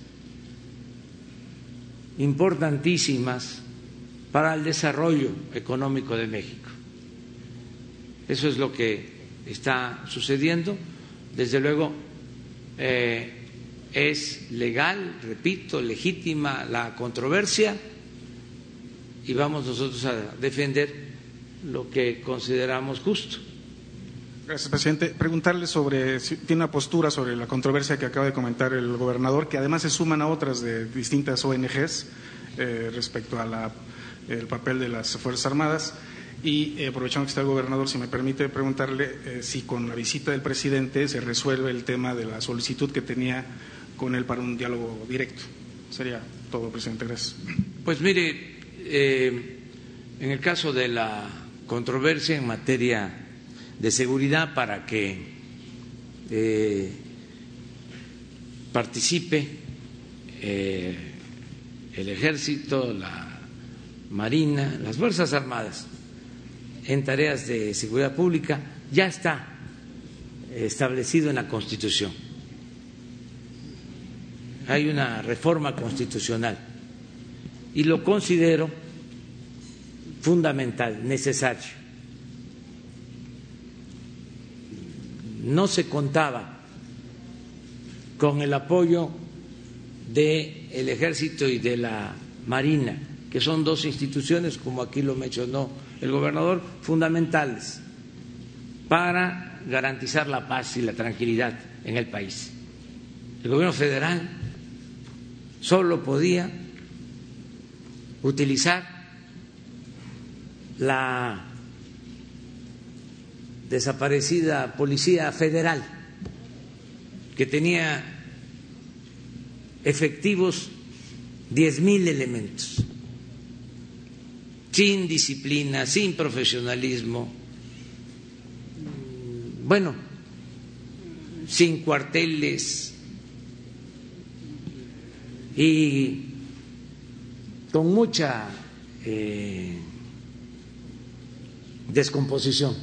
importantísimas para el desarrollo económico de México. Eso es lo que está sucediendo. Desde luego, eh, es legal, repito, legítima la controversia y vamos nosotros a defender lo que consideramos justo. Gracias, presidente. Preguntarle sobre si tiene una postura sobre la controversia que acaba de comentar el gobernador, que además se suman a otras de distintas ONGs eh, respecto al papel de las Fuerzas Armadas. Y eh, aprovechando que está el gobernador, si me permite preguntarle eh, si con la visita del presidente se resuelve el tema de la solicitud que tenía con él para un diálogo directo. Sería todo, presidente. Gracias. Pues mire, eh, en el caso de la controversia en materia de seguridad para que participe el ejército, la marina, las Fuerzas Armadas en tareas de seguridad pública, ya está establecido en la Constitución hay una reforma constitucional y lo considero fundamental, necesario. No se contaba con el apoyo del ejército y de la marina, que son dos instituciones, como aquí lo mencionó el gobernador, fundamentales para garantizar la paz y la tranquilidad en el país. El gobierno federal solo podía utilizar la desaparecida Policía Federal, que tenía efectivos diez mil elementos, sin disciplina, sin profesionalismo, bueno, sin cuarteles, y con mucha eh, descomposición.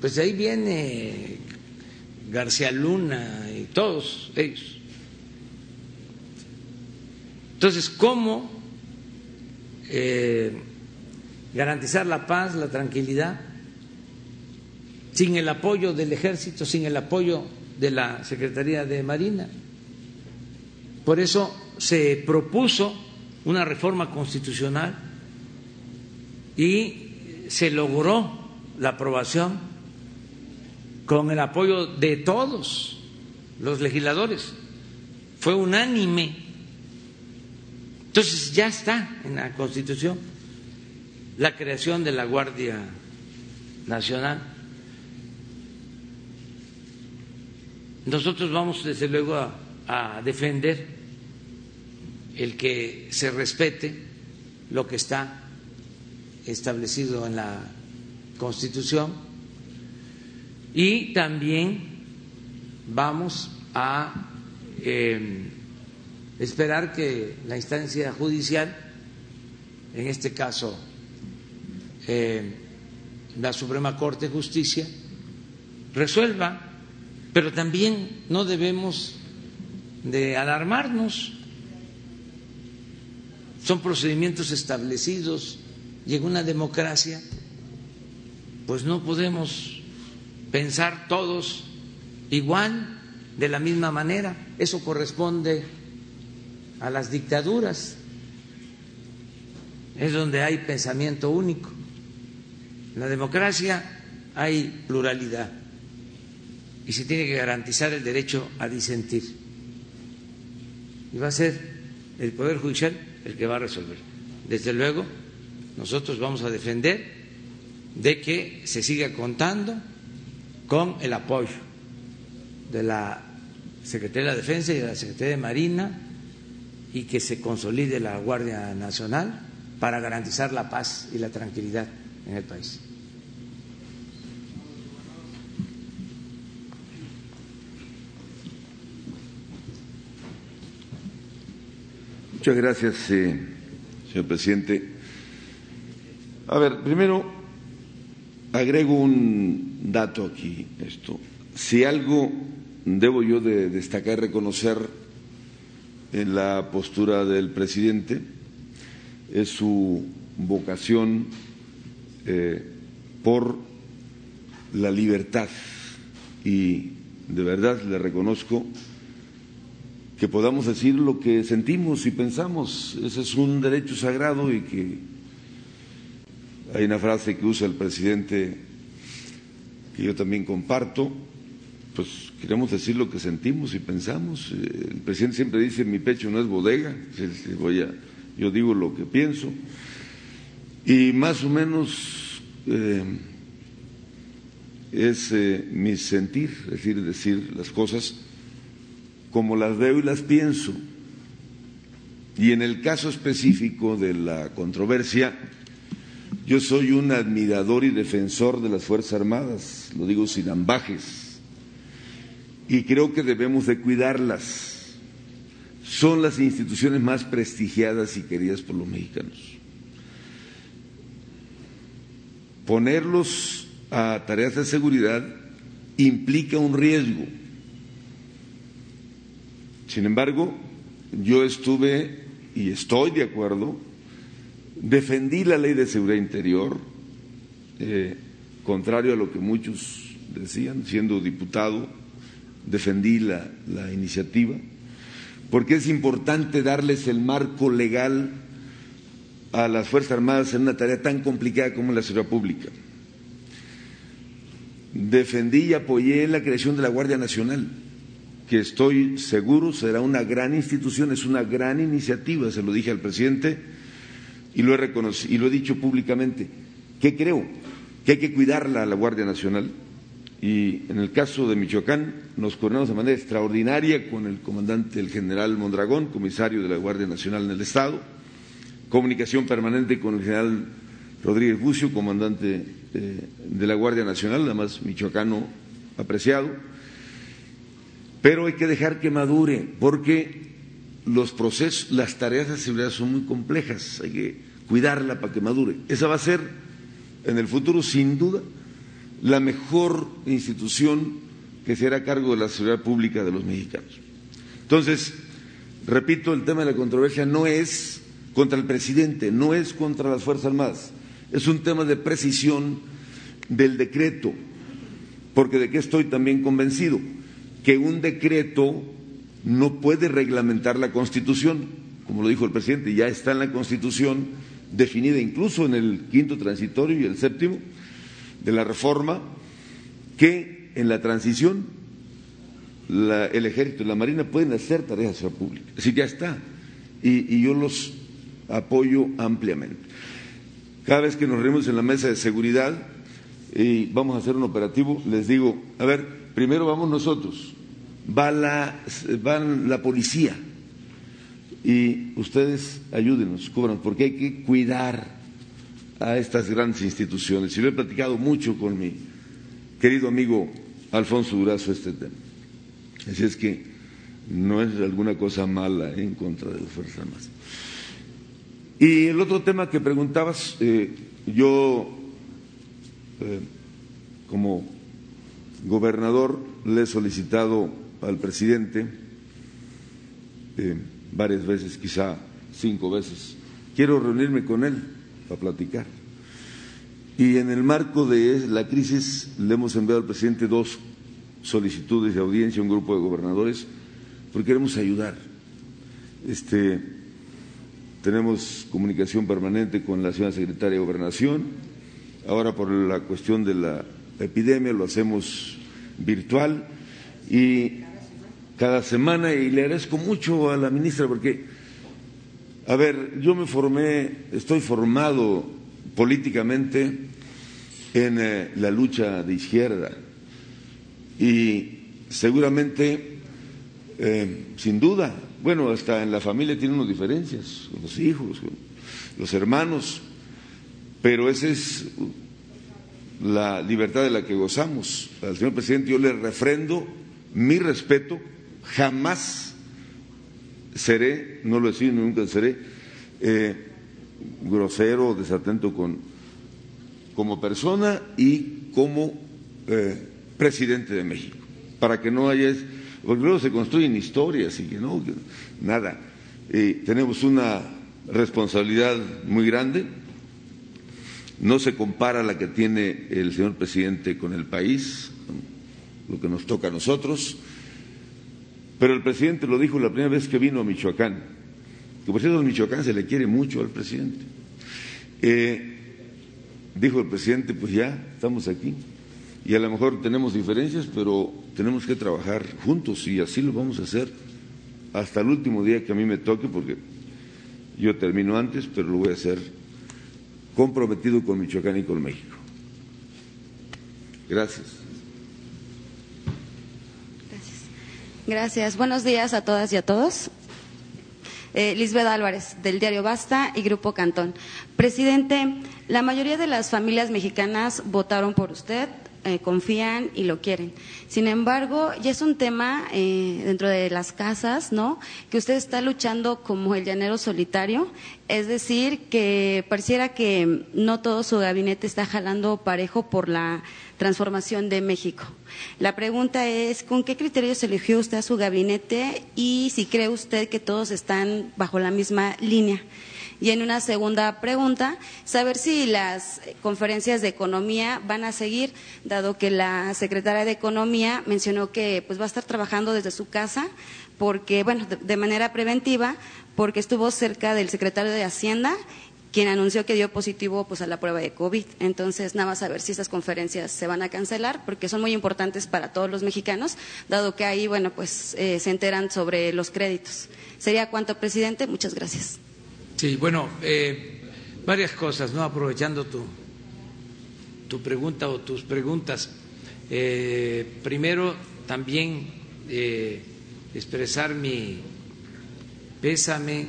pues ahí viene García Luna y todos ellos. Entonces, ¿cómo eh, garantizar la paz, la tranquilidad, sin el apoyo del ejército, sin el apoyo de la Secretaría de Marina? Por eso se propuso una reforma constitucional y se logró la aprobación con el apoyo de todos los legisladores. Fue unánime. Entonces ya está en la Constitución la creación de la Guardia Nacional. Nosotros vamos desde luego a, defender el que se respete lo que está establecido en la Constitución y también vamos a eh, esperar que la instancia judicial, en este caso eh, la Suprema Corte de Justicia, resuelva, pero también no debemos de alarmarnos. Son procedimientos establecidos y en una democracia pues no podemos pensar todos igual, de la misma manera. Eso corresponde a las dictaduras. Es donde hay pensamiento único. En la democracia hay pluralidad y se tiene que garantizar el derecho a disentir. Y va a ser el Poder Judicial el que va a resolver. Desde luego, nosotros vamos a defender de que se siga contando con el apoyo de la Secretaría de la Defensa y de la Secretaría de Marina y que se consolide la Guardia Nacional para garantizar la paz y la tranquilidad en el país. Muchas gracias, eh, señor presidente. A ver, primero agrego un dato aquí, esto. Si algo debo yo de destacar, reconocer en la postura del presidente, es su vocación eh, por la libertad. Y de verdad le reconozco que podamos decir lo que sentimos y pensamos. Ese es un derecho sagrado y que hay una frase que usa el presidente que yo también comparto, pues queremos decir lo que sentimos y pensamos. El presidente siempre dice, mi pecho no es bodega, yo digo lo que pienso. Y más o menos eh, es eh, mi sentir, es decir, decir las cosas como las veo y las pienso. Y en el caso específico de la controversia, yo soy un admirador y defensor de las Fuerzas Armadas, lo digo sin ambajes, y creo que debemos de cuidarlas. Son las instituciones más prestigiadas y queridas por los mexicanos. Ponerlos a tareas de seguridad implica un riesgo sin embargo, yo estuve y estoy de acuerdo, defendí la ley de seguridad interior, eh, contrario a lo que muchos decían, siendo diputado, defendí la, la iniciativa, porque es importante darles el marco legal a las Fuerzas Armadas en una tarea tan complicada como la seguridad pública. Defendí y apoyé la creación de la Guardia Nacional que estoy seguro será una gran institución, es una gran iniciativa, se lo dije al presidente y lo he reconocido y lo he dicho públicamente. ¿Qué creo? Que hay que cuidarla a la Guardia Nacional y en el caso de Michoacán nos coordinamos de manera extraordinaria con el comandante, el general Mondragón, comisario de la Guardia Nacional en el Estado, comunicación permanente con el general Rodríguez Bucio, comandante eh, de la Guardia Nacional, además michoacano apreciado pero hay que dejar que madure, porque los procesos, las tareas de seguridad son muy complejas, hay que cuidarla para que madure. Esa va a ser en el futuro, sin duda, la mejor institución que se hará cargo de la seguridad pública de los mexicanos. Entonces, repito, el tema de la controversia no es contra el presidente, no es contra las Fuerzas Armadas, es un tema de precisión del decreto, porque de qué estoy también convencido, que un decreto no puede reglamentar la Constitución, como lo dijo el presidente, ya está en la Constitución definida incluso en el quinto transitorio y el séptimo de la reforma, que en la transición el ejército y la marina pueden hacer tareas de seguridad. Así ya está. Y, yo los apoyo ampliamente. Cada vez que nos reunimos en la mesa de seguridad y vamos a hacer un operativo, les digo, a ver, primero vamos nosotros, va la, va la policía y ustedes ayúdenos, cubran, porque hay que cuidar a estas grandes instituciones. Y lo he platicado mucho con mi querido amigo Alfonso Durazo este tema. Así es que no es alguna cosa mala en contra de las Fuerzas Armadas. Y el otro tema que preguntabas, eh, yo eh, como gobernador le he solicitado al presidente eh, varias veces, quizá cinco veces, quiero reunirme con él para platicar. Y en el marco de la crisis le hemos enviado al presidente dos solicitudes de audiencia a un grupo de gobernadores porque queremos ayudar. Este, tenemos comunicación permanente con la señora secretaria de Gobernación. Ahora por la cuestión de la epidemia lo hacemos virtual y cada semana y le agradezco mucho a la ministra porque, a ver, yo me formé, estoy formado políticamente en eh, la lucha de izquierda y seguramente, eh, sin duda, bueno, hasta en la familia tiene unas diferencias, con los hijos, con los hermanos, pero esa es la libertad de la que gozamos. Al señor presidente yo le refrendo mi respeto, jamás seré, no lo he sido, nunca seré, eh, grosero desatento con, como persona y como eh, presidente de México, para que no haya, porque luego se construyen historias y que no, nada. tenemos una responsabilidad muy grande, no se compara la que tiene el señor presidente con el país, lo que nos toca a nosotros, pero el presidente lo dijo la primera vez que vino a Michoacán, que por cierto en Michoacán se le quiere mucho al presidente. Eh, dijo el presidente, pues ya estamos aquí y a lo mejor tenemos diferencias, pero tenemos que trabajar juntos y así lo vamos a hacer hasta el último día que a mí me toque, porque yo termino antes, pero lo voy a hacer comprometido con Michoacán y con México. Gracias. Gracias. Buenos días a todas y a todos. Eh, Lisbeth Álvarez, del diario Basta y Grupo Cantón. Presidente, la mayoría de las familias mexicanas votaron por usted, eh, confían y lo quieren. Sin embargo, ya es un tema eh, dentro de las casas, ¿no? Que usted está luchando como el llanero solitario, es decir, que pareciera que no todo su gabinete está jalando parejo por la transformación de México. La pregunta es, ¿con qué criterios eligió usted a su gabinete y si cree usted que todos están bajo la misma línea? Y en una segunda pregunta, saber si las conferencias de economía van a seguir, dado que la secretaria de Economía mencionó que pues va a estar trabajando desde su casa, porque, bueno, de, manera preventiva, porque estuvo cerca del secretario de Hacienda quien anunció que dio positivo pues a la prueba de COVID. Entonces, nada más a si esas conferencias se van a cancelar, porque son muy importantes para todos los mexicanos, dado que ahí, bueno, pues eh, se enteran sobre los créditos. Sería cuanto, presidente. Muchas gracias. Sí, bueno, eh, varias cosas, ¿no? Aprovechando tu, tu pregunta o tus preguntas. Eh, primero, también eh, expresar mi pésame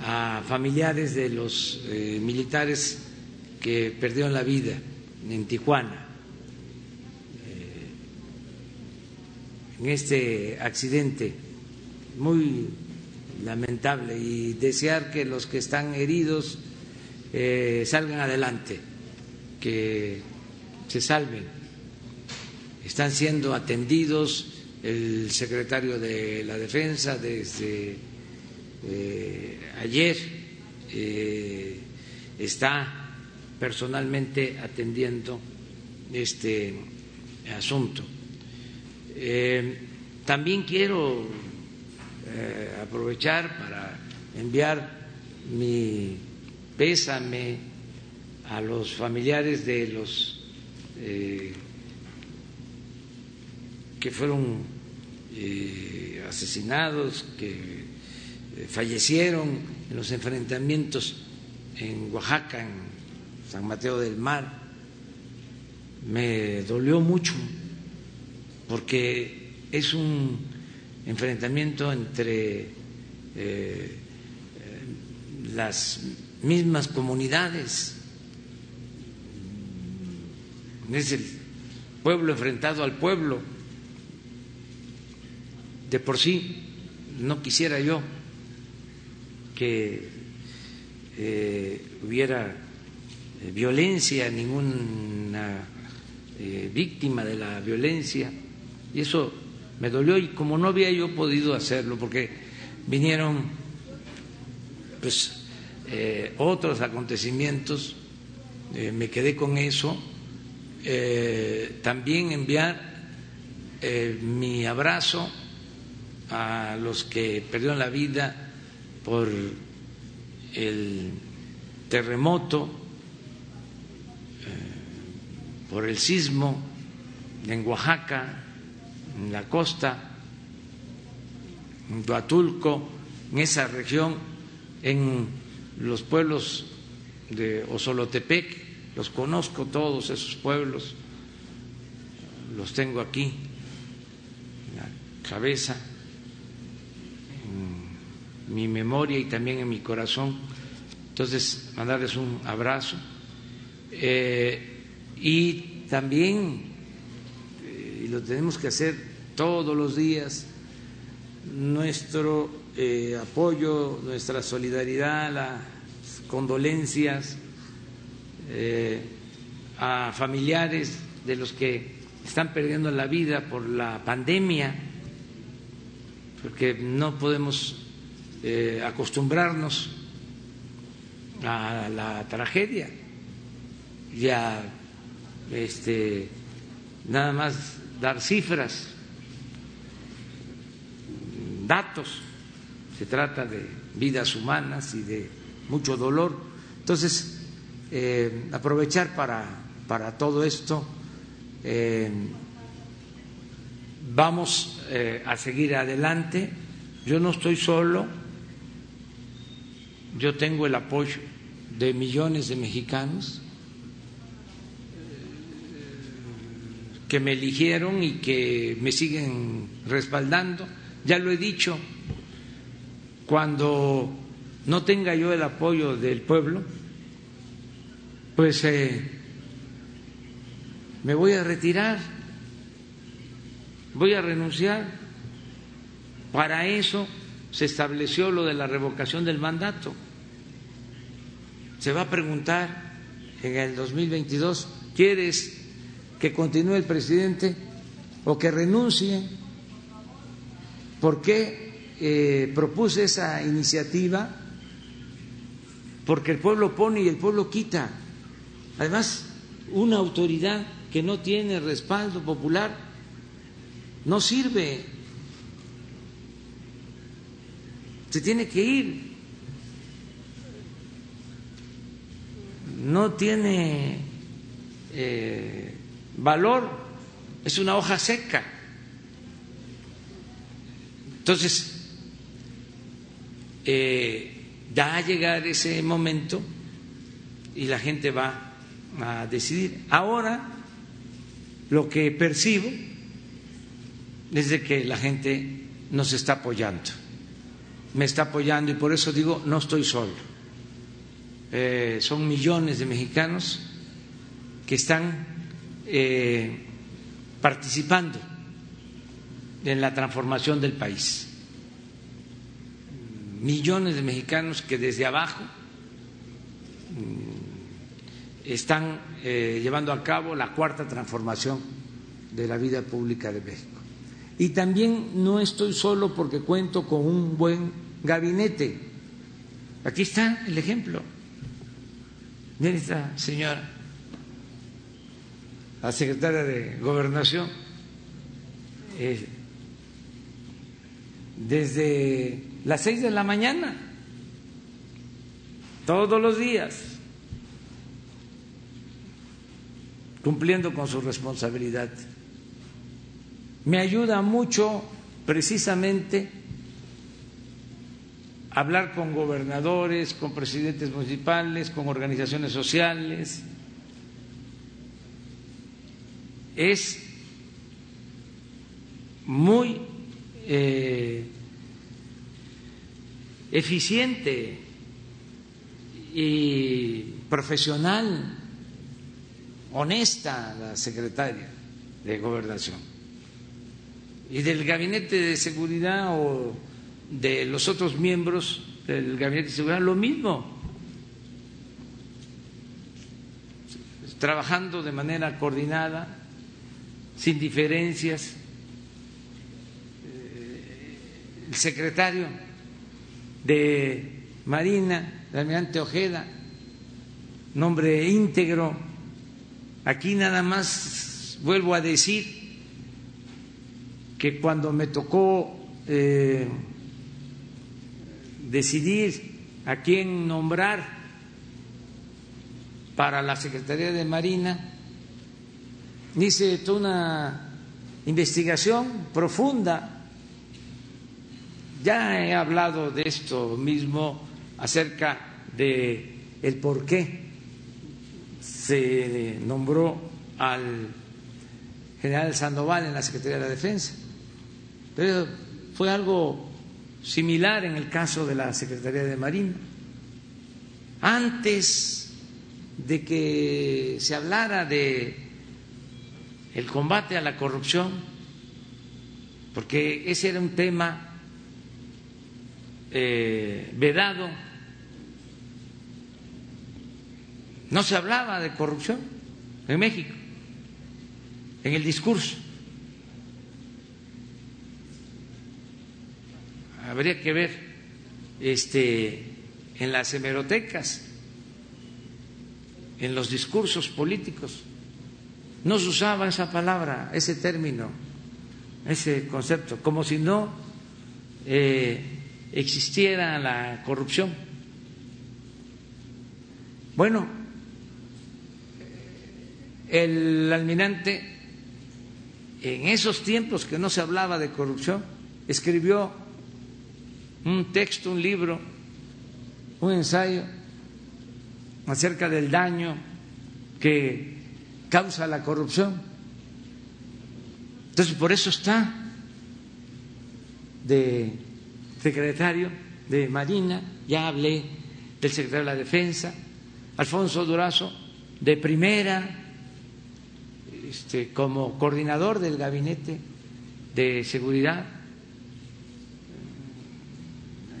a familiares de los militares que perdieron la vida en Tijuana en este accidente muy lamentable y desear que los que están heridos eh, salgan adelante, que se salven están siendo atendidos el secretario de la Defensa desde eh, ayer eh, está personalmente atendiendo este asunto. También quiero aprovechar para enviar mi pésame a los familiares de los que fueron eh, asesinados, que eh, fallecieron en los enfrentamientos en Oaxaca, en San Mateo del Mar. Me dolió mucho porque es un enfrentamiento entre eh, las mismas comunidades. Es el pueblo enfrentado al pueblo de por sí no quisiera yo que eh, hubiera eh, violencia, ninguna eh, víctima de la violencia, y eso me dolió y como no había yo podido hacerlo, porque vinieron pues otros acontecimientos, me quedé con eso, también enviar mi abrazo a los que perdieron la vida por el terremoto, eh, por el sismo en Oaxaca, en la costa, en Huatulco, en esa región, en los pueblos de Osolotepec, los conozco todos esos pueblos, los tengo aquí en la cabeza mi memoria y también en mi corazón. Entonces, mandarles un abrazo. Eh, y también, eh, y lo tenemos que hacer todos los días, nuestro eh, apoyo, nuestra solidaridad, las condolencias a familiares de los que están perdiendo la vida por la pandemia, porque no podemos eh, acostumbrarnos a la tragedia. Y a este, nada más dar cifras, datos, se trata de vidas humanas y de mucho dolor. Entonces, eh, aprovechar para, para, todo esto, eh, vamos a seguir adelante, yo no estoy solo, yo tengo el apoyo de millones de mexicanos que me eligieron y que me siguen respaldando. Ya lo he dicho, cuando no tenga yo el apoyo del pueblo, pues eh, me voy a retirar, voy a renunciar. Para eso se estableció lo de la revocación del mandato se va a preguntar en el 2022, ¿quieres que continúe el presidente o que renuncie? ¿Por qué eh, propuse esa iniciativa? Porque el pueblo pone y el pueblo quita. Además, una autoridad que no tiene respaldo popular no sirve. Se tiene que ir no tiene eh, valor, es una hoja seca. Entonces, eh, ya a llegar ese momento y la gente va a decidir. Ahora, lo que percibo es de que la gente nos está apoyando, me está apoyando y por eso digo, no estoy solo. Eh, son millones de mexicanos que están eh, participando en la transformación del país. Millones de mexicanos que desde abajo mm, están eh, llevando a cabo la cuarta transformación de la vida pública de México. Y también no estoy solo porque cuento con un buen gabinete. Aquí está el ejemplo. Miren esta señora, la secretaria de Gobernación, eh, desde las seis de la mañana, todos los días, cumpliendo con su responsabilidad. Me ayuda mucho precisamente hablar con gobernadores, con presidentes municipales, con organizaciones sociales. Es muy eh, eficiente y profesional, honesta la secretaria de gobernación. Y del gabinete de seguridad o de los otros miembros del gabinete de seguridad, lo mismo. Trabajando de manera coordinada, sin diferencias. El secretario de Marina, el almirante Ojeda, nombre íntegro. Aquí nada más vuelvo a decir que cuando me tocó eh, decidir a quién nombrar para la Secretaría de Marina, hice toda una investigación profunda ya he hablado de esto mismo acerca de el por qué se nombró al general Sandoval en la Secretaría de la Defensa. Pero fue algo similar en el caso de la Secretaría de Marina. Antes de que se hablara de el combate a la corrupción, porque ese era un tema eh, vedado. No se hablaba de corrupción en México, en el discurso. Habría que ver este, en las hemerotecas, en los discursos políticos. No se usaba esa palabra, ese término, ese concepto, como si no eh, existiera la corrupción. Bueno, el almirante, en esos tiempos que no se hablaba de corrupción, escribió un texto, un libro, un ensayo acerca del daño que causa la corrupción. Entonces, por eso está de secretario de Marina, ya hablé del secretario de la Defensa, Alfonso Durazo, de primera, este, como coordinador del gabinete de seguridad,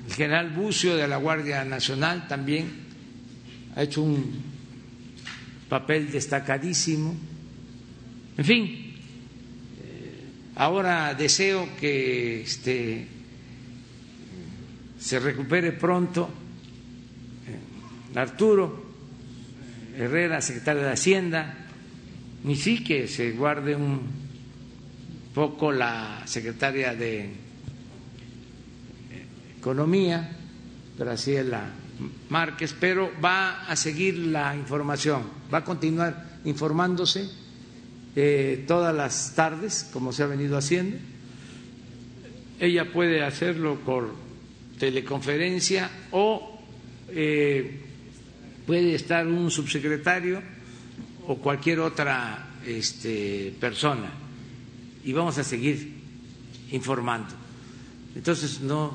el general Bucio de la Guardia Nacional también ha hecho un papel destacadísimo. En fin, eh, ahora deseo que este, se recupere pronto eh, Arturo Herrera, secretario de Hacienda, ni sí que se guarde un poco la secretaria de eh, Economía, Graciela Márquez, pero va a seguir la información, va a continuar informándose eh, todas las tardes, como se ha venido haciendo. Ella puede hacerlo por teleconferencia o eh, puede estar un subsecretario o cualquier otra este, persona y vamos a seguir informando. Entonces no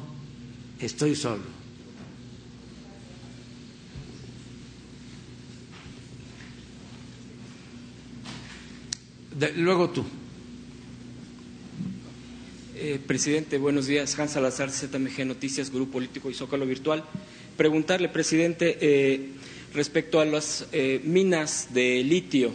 estoy solo. luego tú. Eh, presidente, buenos días. Hans Salazar, ZMG Noticias, Grupo Político y Zócalo Virtual. Preguntarle, presidente, eh, respecto a las eh, minas de litio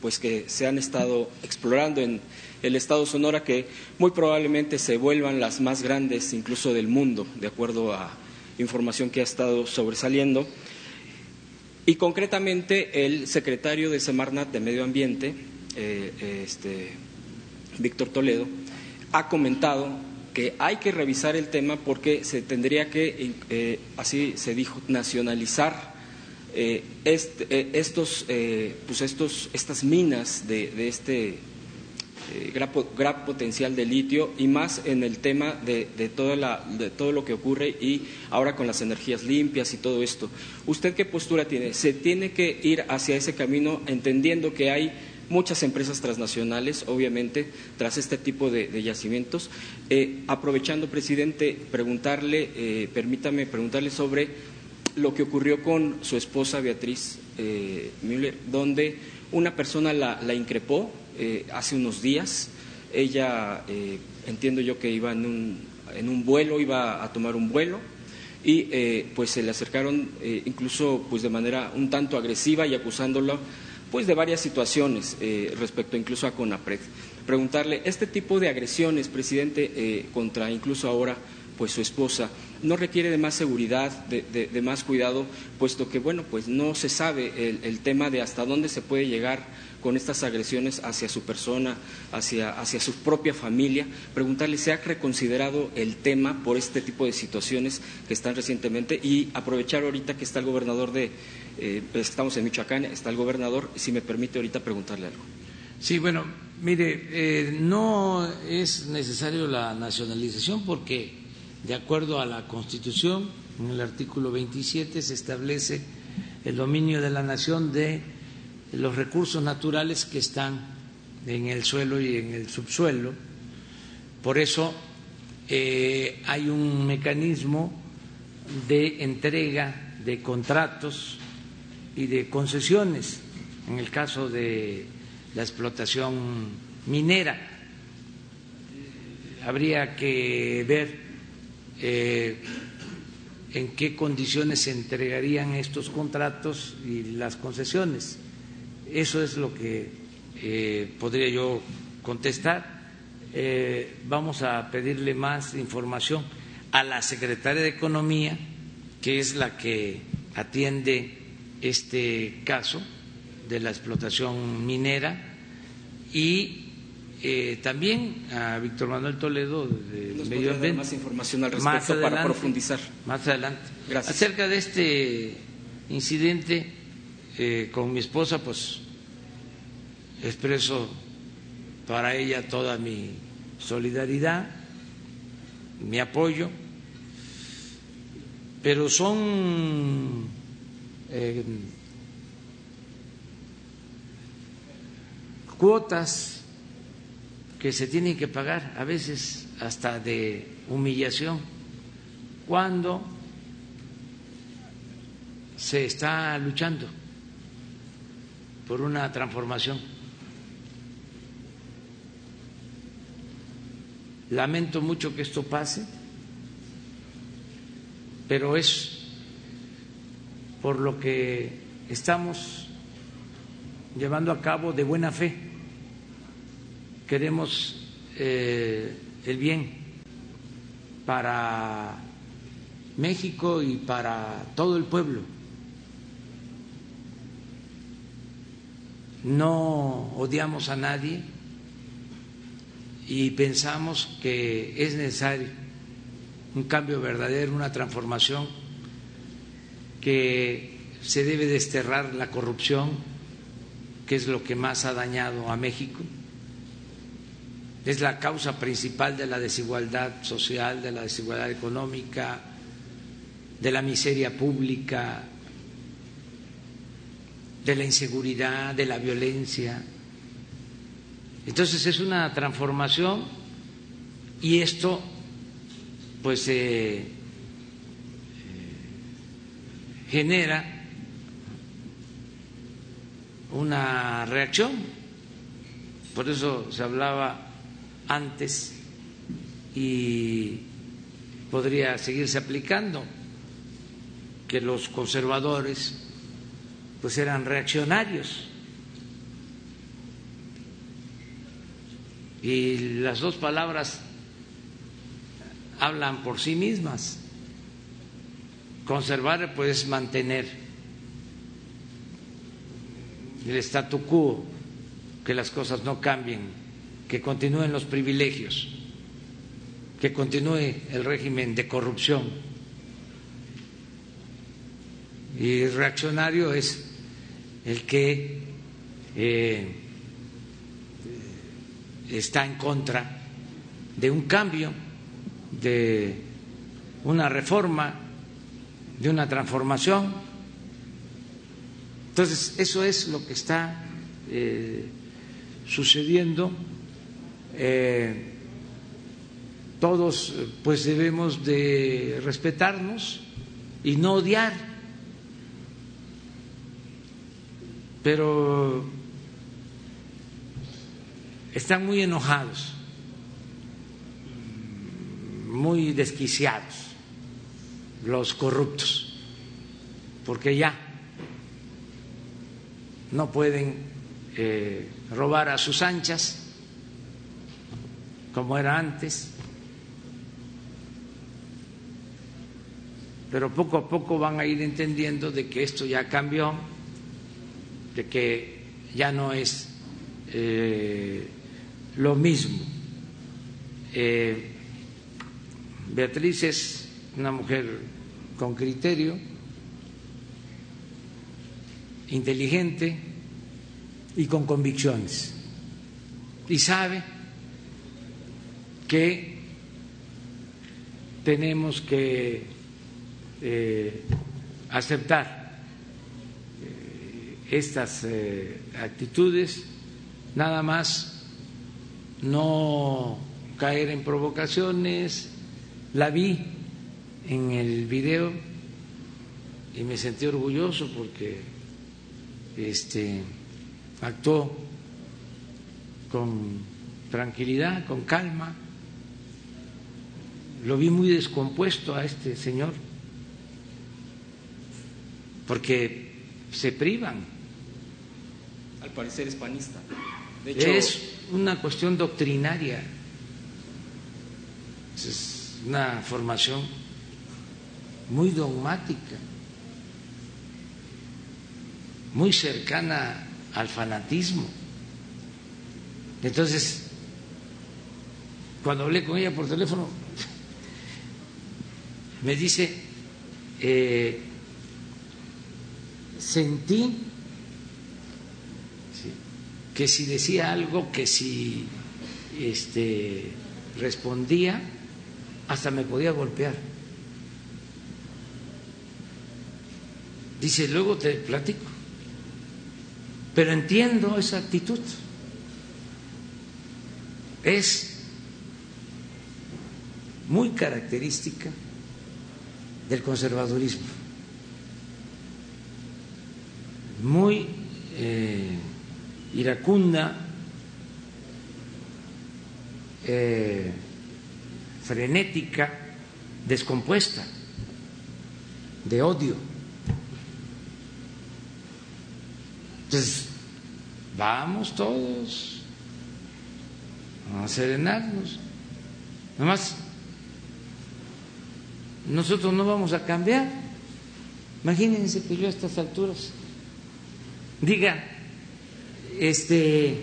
pues que se han estado explorando en el estado Sonora que muy probablemente se vuelvan las más grandes incluso del mundo, de acuerdo a información que ha estado sobresaliendo. Y concretamente el secretario de Semarnat de Medio Ambiente, este, Víctor Toledo, ha comentado que hay que revisar el tema porque se tendría que, eh, así se dijo, nacionalizar eh, estos, pues estos, estas minas de este eh, gran, potencial de litio y más en el tema de, de, de todo lo que ocurre y ahora con las energías limpias y todo esto. ¿Usted qué postura tiene? ¿Se tiene que ir hacia ese camino entendiendo que hay muchas empresas transnacionales, obviamente, tras este tipo de, yacimientos? Eh, aprovechando, presidente, preguntarle, eh, permítame preguntarle sobre lo que ocurrió con su esposa Beatriz Müller, donde una persona la increpó eh, hace unos días. Ella, eh, entiendo yo que iba en un, en un, vuelo, iba a tomar un vuelo y eh, pues se le acercaron incluso pues de manera un tanto agresiva y acusándolo pues de varias situaciones respecto incluso a CONAPRED. Preguntarle, este tipo de agresiones, presidente, contra incluso ahora pues su esposa, no requiere de más seguridad, de, más cuidado, puesto que, bueno, pues no se sabe el, tema de hasta dónde se puede llegar con estas agresiones hacia su persona, hacia, hacia su propia familia, preguntarle si ha reconsiderado el tema por este tipo de situaciones que están recientemente y aprovechar ahorita que está el gobernador de, eh, pues, estamos en Michoacán, está el gobernador, si me permite ahorita preguntarle algo. Sí, bueno, mire, eh, no es necesario la nacionalización porque, de acuerdo a la Constitución, en el artículo 27 se establece el dominio de la nación de los recursos naturales que están en el suelo y en el subsuelo. Por eso eh, hay un mecanismo de entrega de contratos y de concesiones en el caso de la explotación minera. Habría que ver eh, en qué condiciones se entregarían estos contratos y las concesiones. Eso es lo que eh, podría yo contestar. Eh, vamos a pedirle más información a la secretaria de Economía, que es la que atiende este caso de la explotación minera, y eh, también a Víctor Manuel Toledo de Medio Ambiente. más información al respecto para profundizar. Más adelante. Gracias. Acerca de este incidente eh, con mi esposa, pues expreso para ella toda mi solidaridad, mi apoyo, pero son cuotas que se tienen que pagar, a veces hasta de humillación, cuando se está luchando por una transformación. Lamento mucho que esto pase, pero es por lo que estamos llevando a cabo de buena fe. Queremos eh, el bien para México y para todo el pueblo. no odiamos a nadie y pensamos que es necesario un cambio verdadero, una transformación, que se debe desterrar la corrupción, que es lo que más ha dañado a México, es la causa principal de la desigualdad social, de la desigualdad económica, de la miseria pública, de la inseguridad, de la violencia. Entonces es una transformación y esto pues eh, genera una reacción. Por eso se hablaba antes y podría seguirse aplicando que los conservadores pues eran reaccionarios. Y las dos palabras hablan por sí mismas. Conservar pues mantener el statu quo, que las cosas no cambien, que continúen los privilegios, que continúe el régimen de corrupción. Y reaccionario es el que eh, está en contra de un cambio, de una reforma, de una transformación. Entonces, eso es lo que está eh, sucediendo. Eh, todos pues debemos de respetarnos y no odiar, pero están muy enojados, muy desquiciados los corruptos, porque ya no pueden eh, robar a sus anchas como era antes, pero poco a poco van a ir entendiendo de que esto ya cambió, de que ya no es eh, lo mismo. Eh, Beatriz es una mujer con criterio, inteligente y con convicciones. Y sabe que tenemos que eh, aceptar eh, estas actitudes, nada más no caer en provocaciones. La vi en el video y me sentí orgulloso porque este actuó con tranquilidad, con calma. Lo vi muy descompuesto a este señor porque se privan. Al parecer es panista. De hecho, es una cuestión doctrinaria, es una formación muy dogmática, muy cercana al fanatismo. Entonces, cuando hablé con ella por teléfono, me dice, eh, sentí que si decía algo, que si este, respondía, hasta me podía golpear. Dice, luego te platico. Pero entiendo esa actitud. Es muy característica del conservadurismo. Muy eh, iracunda, eh, frenética, descompuesta, de odio. Entonces, vamos todos a serenarnos. Nomás, nosotros no vamos a cambiar. Imagínense que yo a estas alturas diga, este,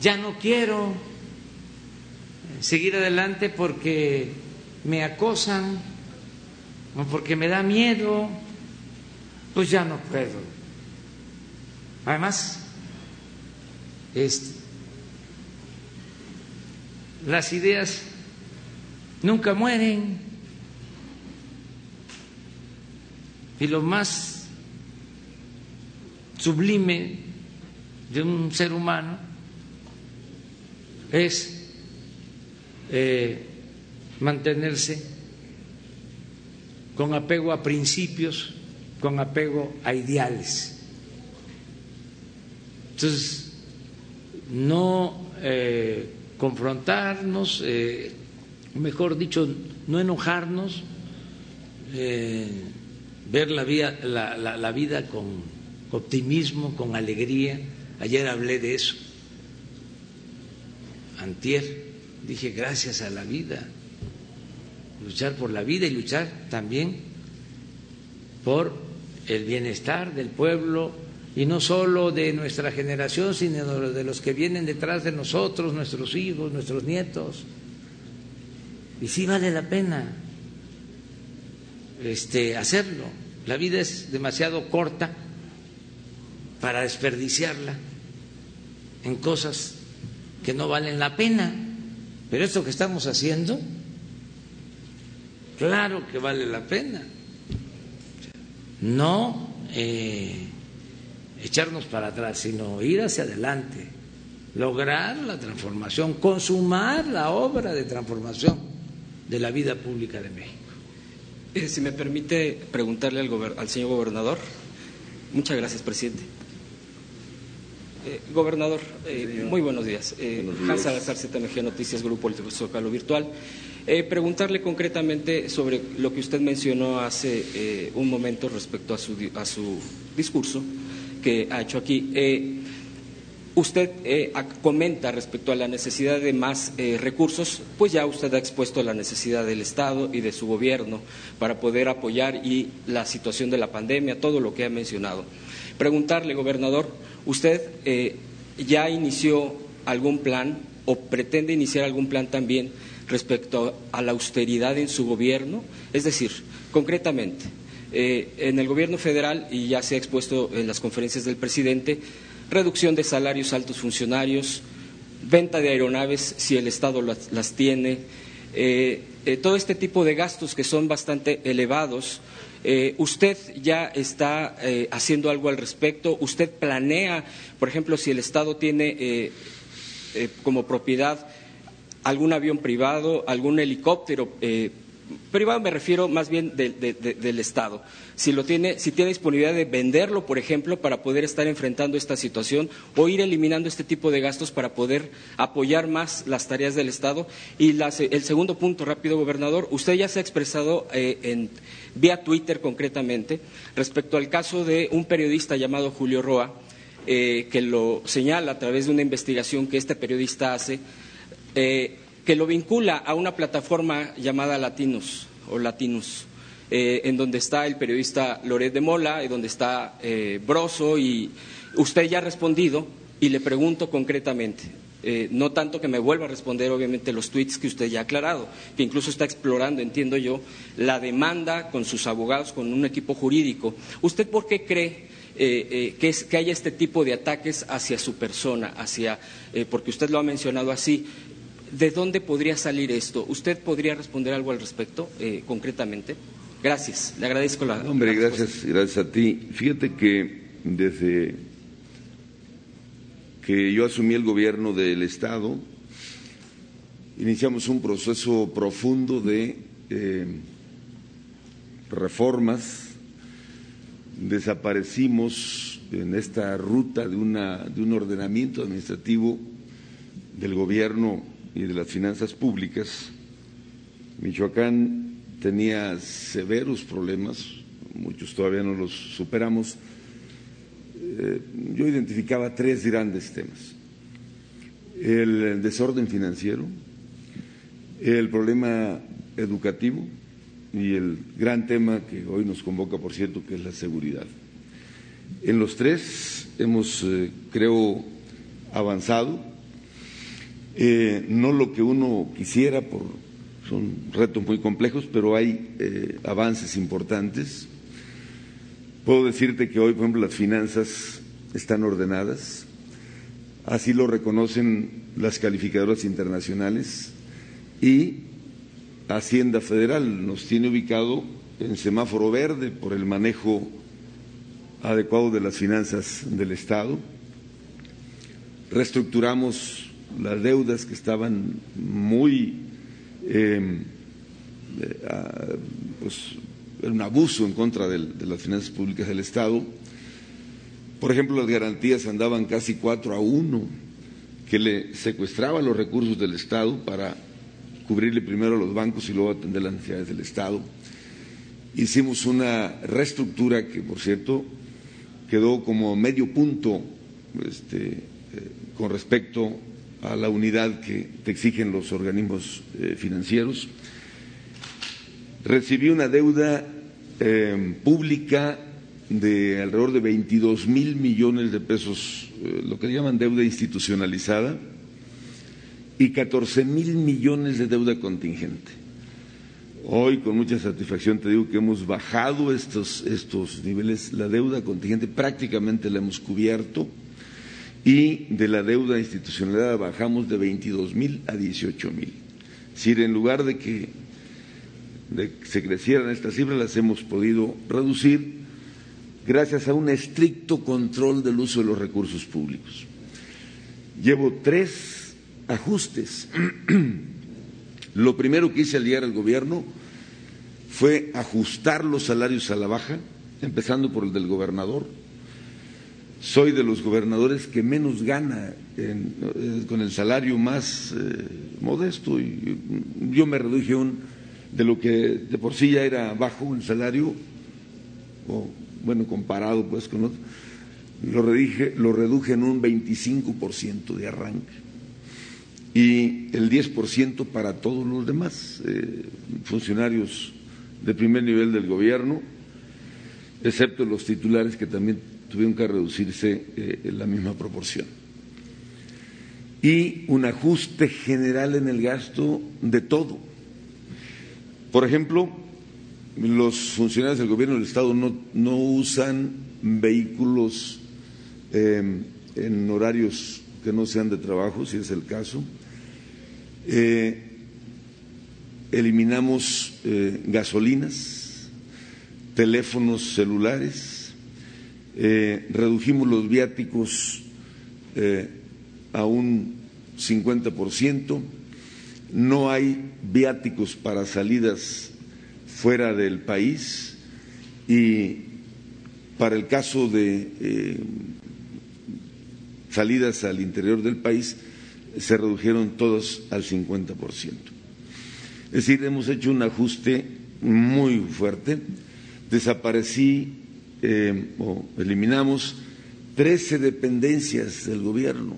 ya no quiero seguir adelante porque me acosan o porque me da miedo, pues ya no puedo. Además, las ideas nunca mueren y lo más sublime de un ser humano es eh, mantenerse con apego a principios, con apego a ideales. Entonces, no eh, confrontarnos, eh, mejor dicho, no enojarnos, ver la vida, la vida con optimismo, con alegría. Ayer hablé de eso. antier, dije gracias a la vida, luchar por la vida y luchar también por el bienestar del pueblo y no solo de nuestra generación, sino de los que vienen detrás de nosotros, nuestros hijos, nuestros nietos. Y sí vale la pena este, hacerlo. La vida es demasiado corta para desperdiciarla en cosas que no valen la pena. Pero esto que estamos haciendo, claro que vale la pena. No eh, echarnos para atrás, sino ir hacia adelante, lograr la transformación, consumar la obra de transformación de la vida pública de México. Eh, si me permite preguntarle al, señor gobernador. Muchas gracias, presidente. Eh, gobernador, eh, muy buenos días. Hans Salazar, ZMG Noticias, Grupo Político Zócalo Virtual. preguntarle concretamente sobre lo que usted mencionó hace un momento respecto a su, a su discurso que ha hecho aquí. Eh, usted eh, comenta respecto a la necesidad de más eh, recursos, pues ya usted ha expuesto la necesidad del Estado y de su gobierno para poder apoyar y la situación de la pandemia, todo lo que ha mencionado. Preguntarle, gobernador, ¿usted ya inició algún plan o pretende iniciar algún plan también respecto a la austeridad en su gobierno? Es decir, concretamente, eh, en el gobierno federal, y ya se ha expuesto en las conferencias del presidente, reducción de salarios altos funcionarios, venta de aeronaves si el Estado las, tiene, eh, eh, todo este tipo de gastos que son bastante elevados. ¿Usted ya está haciendo algo al respecto? ¿Usted planea, por ejemplo, si el Estado tiene como propiedad algún avión privado, algún helicóptero privado me refiero más bien del Estado. Si, lo tiene, si tiene disponibilidad de venderlo, por ejemplo, para poder estar enfrentando esta situación o ir eliminando este tipo de gastos para poder apoyar más las tareas del Estado. Y el segundo punto, rápido, gobernador, usted ya se ha expresado eh, en, vía Twitter concretamente respecto al caso de un periodista llamado Julio Roa, eh, que lo señala a través de una investigación que este periodista hace. Eh, que lo vincula a una plataforma llamada Latinos o Latinus, eh, en donde está el periodista Loret de Mola y donde está eh, Broso y usted ya ha respondido y le pregunto concretamente, eh, no tanto que me vuelva a responder obviamente los tweets que usted ya ha aclarado, que incluso está explorando, entiendo yo, la demanda con sus abogados, con un equipo jurídico. ¿Usted por qué cree que, es, que, haya este tipo de ataques hacia su persona, hacia, porque usted lo ha mencionado así, ¿De dónde podría salir esto? ¿Usted podría responder algo al respecto eh, concretamente? Gracias, le agradezco la. Hombre, gracias, gracias a ti. Fíjate que desde que yo asumí el gobierno del Estado, iniciamos un proceso profundo de eh, reformas, desaparecimos en esta ruta de, una, de un ordenamiento administrativo del gobierno y de las finanzas públicas, Michoacán tenía severos problemas, muchos todavía no los superamos. Eh, yo identificaba tres grandes temas. El desorden financiero, el problema educativo y el gran tema que hoy nos convoca, por cierto, que es la seguridad. En los tres hemos, eh, creo, avanzado eh, no lo que uno quisiera, por, son retos muy complejos, pero hay eh, avances importantes. Puedo decirte que hoy, por ejemplo, las finanzas están ordenadas, así lo reconocen las calificadoras internacionales y Hacienda Federal nos tiene ubicado en semáforo verde por el manejo adecuado de las finanzas del Estado. Reestructuramos las deudas que estaban muy, eh, eh, pues, un abuso en contra de, las finanzas públicas del Estado. Por ejemplo, las garantías andaban casi cuatro a uno, que le secuestraba los recursos del Estado para cubrirle primero a los bancos y luego atender las necesidades del Estado. Hicimos una reestructura que, por cierto, quedó como medio punto este, eh, con respecto a la unidad que te exigen los organismos eh, financieros. Recibí una deuda eh, pública de alrededor de 22 mil millones de pesos, eh, lo que llaman deuda institucionalizada, y 14 mil millones de deuda contingente. Hoy, con mucha satisfacción, te digo que hemos bajado estos, estos niveles. La deuda contingente prácticamente la hemos cubierto y de la deuda institucionalizada bajamos de 22 mil a 18 mil. Es decir, en lugar de que, de que se crecieran estas cifras, las hemos podido reducir gracias a un estricto control del uso de los recursos públicos. Llevo tres ajustes. Lo primero que hice al llegar al gobierno fue ajustar los salarios a la baja, empezando por el del gobernador. Soy de los gobernadores que menos gana eh, con el salario más eh, modesto y yo me reduje un, de lo que de por sí ya era bajo el salario, o bueno, comparado pues con otros, lo reduje, lo reduje en un 25% de arranque y el 10% para todos los demás eh, funcionarios de primer nivel del gobierno, excepto los titulares que también tuvieron que reducirse eh, en la misma proporción. Y un ajuste general en el gasto de todo. Por ejemplo, los funcionarios del gobierno del Estado no, no usan vehículos eh, en horarios que no sean de trabajo, si es el caso eh, eliminamos eh, gasolinas, teléfonos celulares, eh, redujimos los viáticos a un 50%, no hay viáticos para salidas fuera del país y para el caso de salidas al interior del país se redujeron todos al 50%. Es decir, hemos hecho un ajuste muy fuerte. Desaparecí eh, o eliminamos 13 dependencias del gobierno,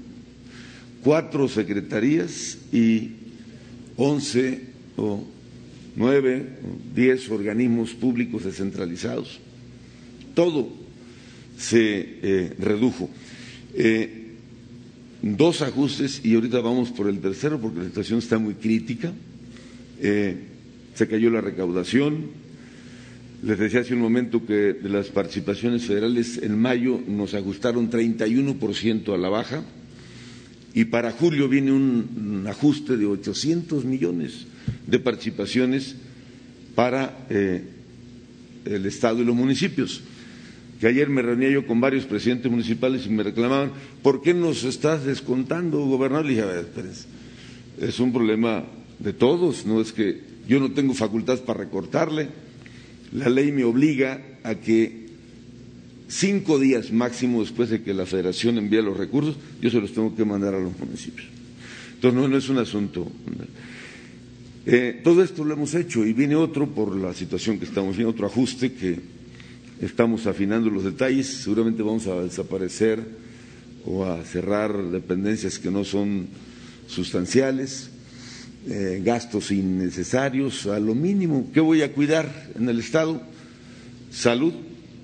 cuatro secretarías y 11 o 9 o 10 organismos públicos descentralizados. Todo se eh, redujo. Eh, dos ajustes y ahorita vamos por el tercero porque la situación está muy crítica. Se cayó la recaudación. Les decía hace un momento que de las participaciones federales en mayo nos ajustaron 31% a la baja y para julio viene un, ajuste de 800 millones de participaciones para eh, el Estado y los municipios. Que ayer me reuní yo con varios presidentes municipales y me reclamaban, ¿por qué nos estás descontando, gobernador? Le dije, a ver, es un problema de todos, no es que yo no tengo facultad para recortarle, la ley me obliga a que cinco días máximo después de que la federación envíe los recursos, yo se los tengo que mandar a los municipios. Entonces no, es un asunto. Eh, todo esto lo hemos hecho y viene otro por la situación que estamos viendo, otro ajuste que Estamos afinando los detalles, seguramente vamos a desaparecer o a cerrar dependencias que no son sustanciales, eh, gastos innecesarios, a lo mínimo. ¿Qué voy a cuidar en el Estado? Salud,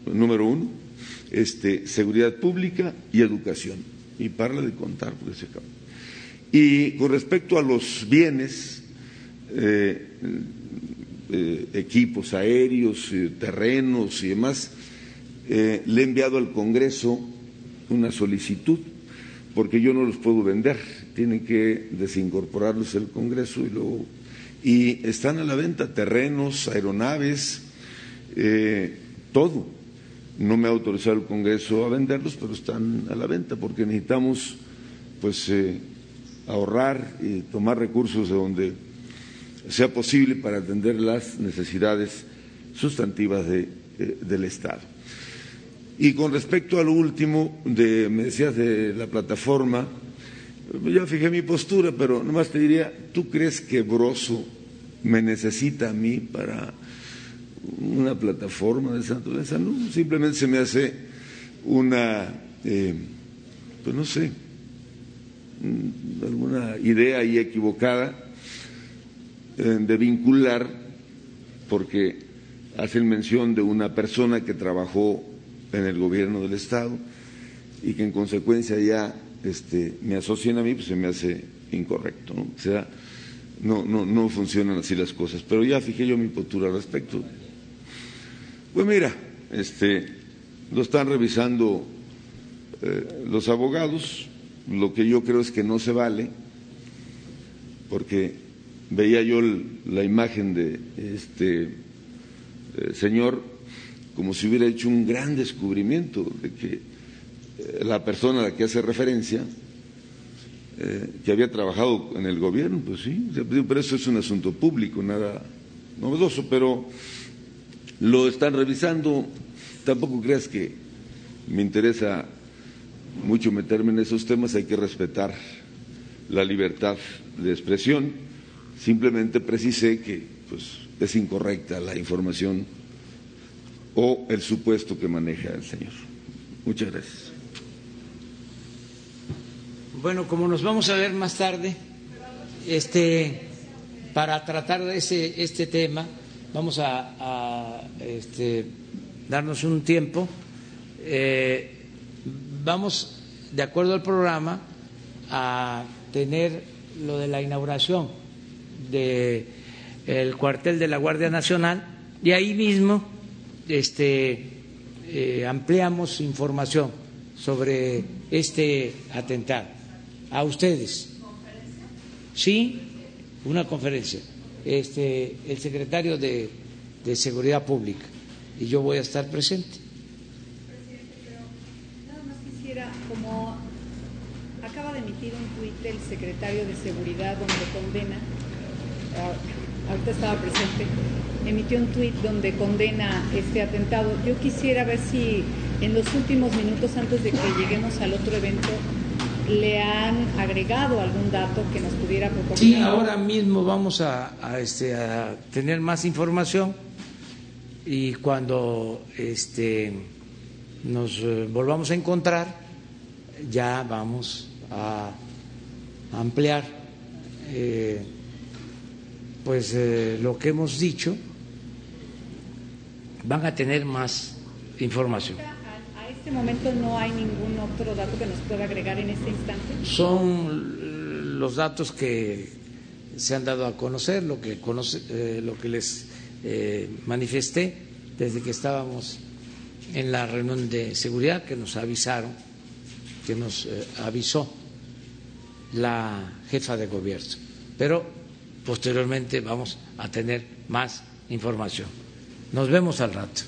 número uno, este, seguridad pública y educación. Y para de contar, porque se acaba. Y con respecto a los bienes, eh, eh, equipos aéreos, eh, terrenos y demás, le he enviado al Congreso una solicitud porque yo no los puedo vender, tienen que desincorporarlos el Congreso y luego y están a la venta terrenos, aeronaves, todo. No me ha autorizado el Congreso a venderlos, pero están a la venta porque necesitamos pues ahorrar y tomar recursos de donde sea posible para atender las necesidades sustantivas de, eh, del Estado. Y con respecto a lo último, me decías de la plataforma, ya fijé mi postura, pero nomás te diría, ¿tú crees que Broso me necesita a mí para una plataforma de esa naturaleza? No, simplemente se me hace una, eh, pues no sé, mm, alguna idea ahí equivocada eh, de vincular, porque hacen mención de una persona que trabajó en el gobierno del Estado y que en consecuencia ya este, me asocian a mí, pues se me hace incorrecto. ¿no? O sea, no, no, no funcionan así las cosas. Pero ya fijé yo mi postura al respecto. Pues mira, este, lo están revisando eh, los abogados. Lo que yo creo es que no se vale, porque veía yo la imagen de este eh, señor como si hubiera hecho un gran descubrimiento de que la persona a la que hace referencia, que había trabajado en el gobierno, pues sí, pero eso es un asunto público, nada novedoso, pero lo están revisando. Tampoco creas que me interesa mucho meterme en esos temas, hay que respetar la libertad de expresión. Simplemente precisé que pues, es incorrecta la información o el supuesto que maneja el señor. Muchas gracias. Bueno, como nos vamos a ver más tarde, este, para tratar de ese, este tema, vamos a, este, darnos un tiempo. Eh, vamos, de acuerdo al programa, a tener lo de la inauguración del el cuartel de la Guardia Nacional y ahí mismo este, eh, ampliamos información sobre este atentado. A ustedes. Sí, una conferencia. Este, el secretario de, de Seguridad Pública y yo voy a estar presente. como acaba de emitir un tuit el secretario de Seguridad donde condena, ah, ahorita estaba presente, emitió un tuit donde condena este atentado. Yo quisiera ver si en los últimos minutos antes de que lleguemos al otro evento le han agregado algún dato que nos pudiera proporcionar. Sí, ahora mismo vamos a, este, a tener más información y cuando este, nos eh, volvamos a encontrar ya vamos a ampliar eh, pues eh, lo que hemos dicho van a tener más información. Este momento no hay ningún otro dato que nos pueda agregar en este instante. Son los datos que se han dado a conocer, lo que conoce, eh, lo que les manifesté desde que estábamos en la reunión de seguridad que nos avisaron que nos eh, avisó la jefa de gobierno. Pero posteriormente vamos a tener más información. Nos vemos al rato.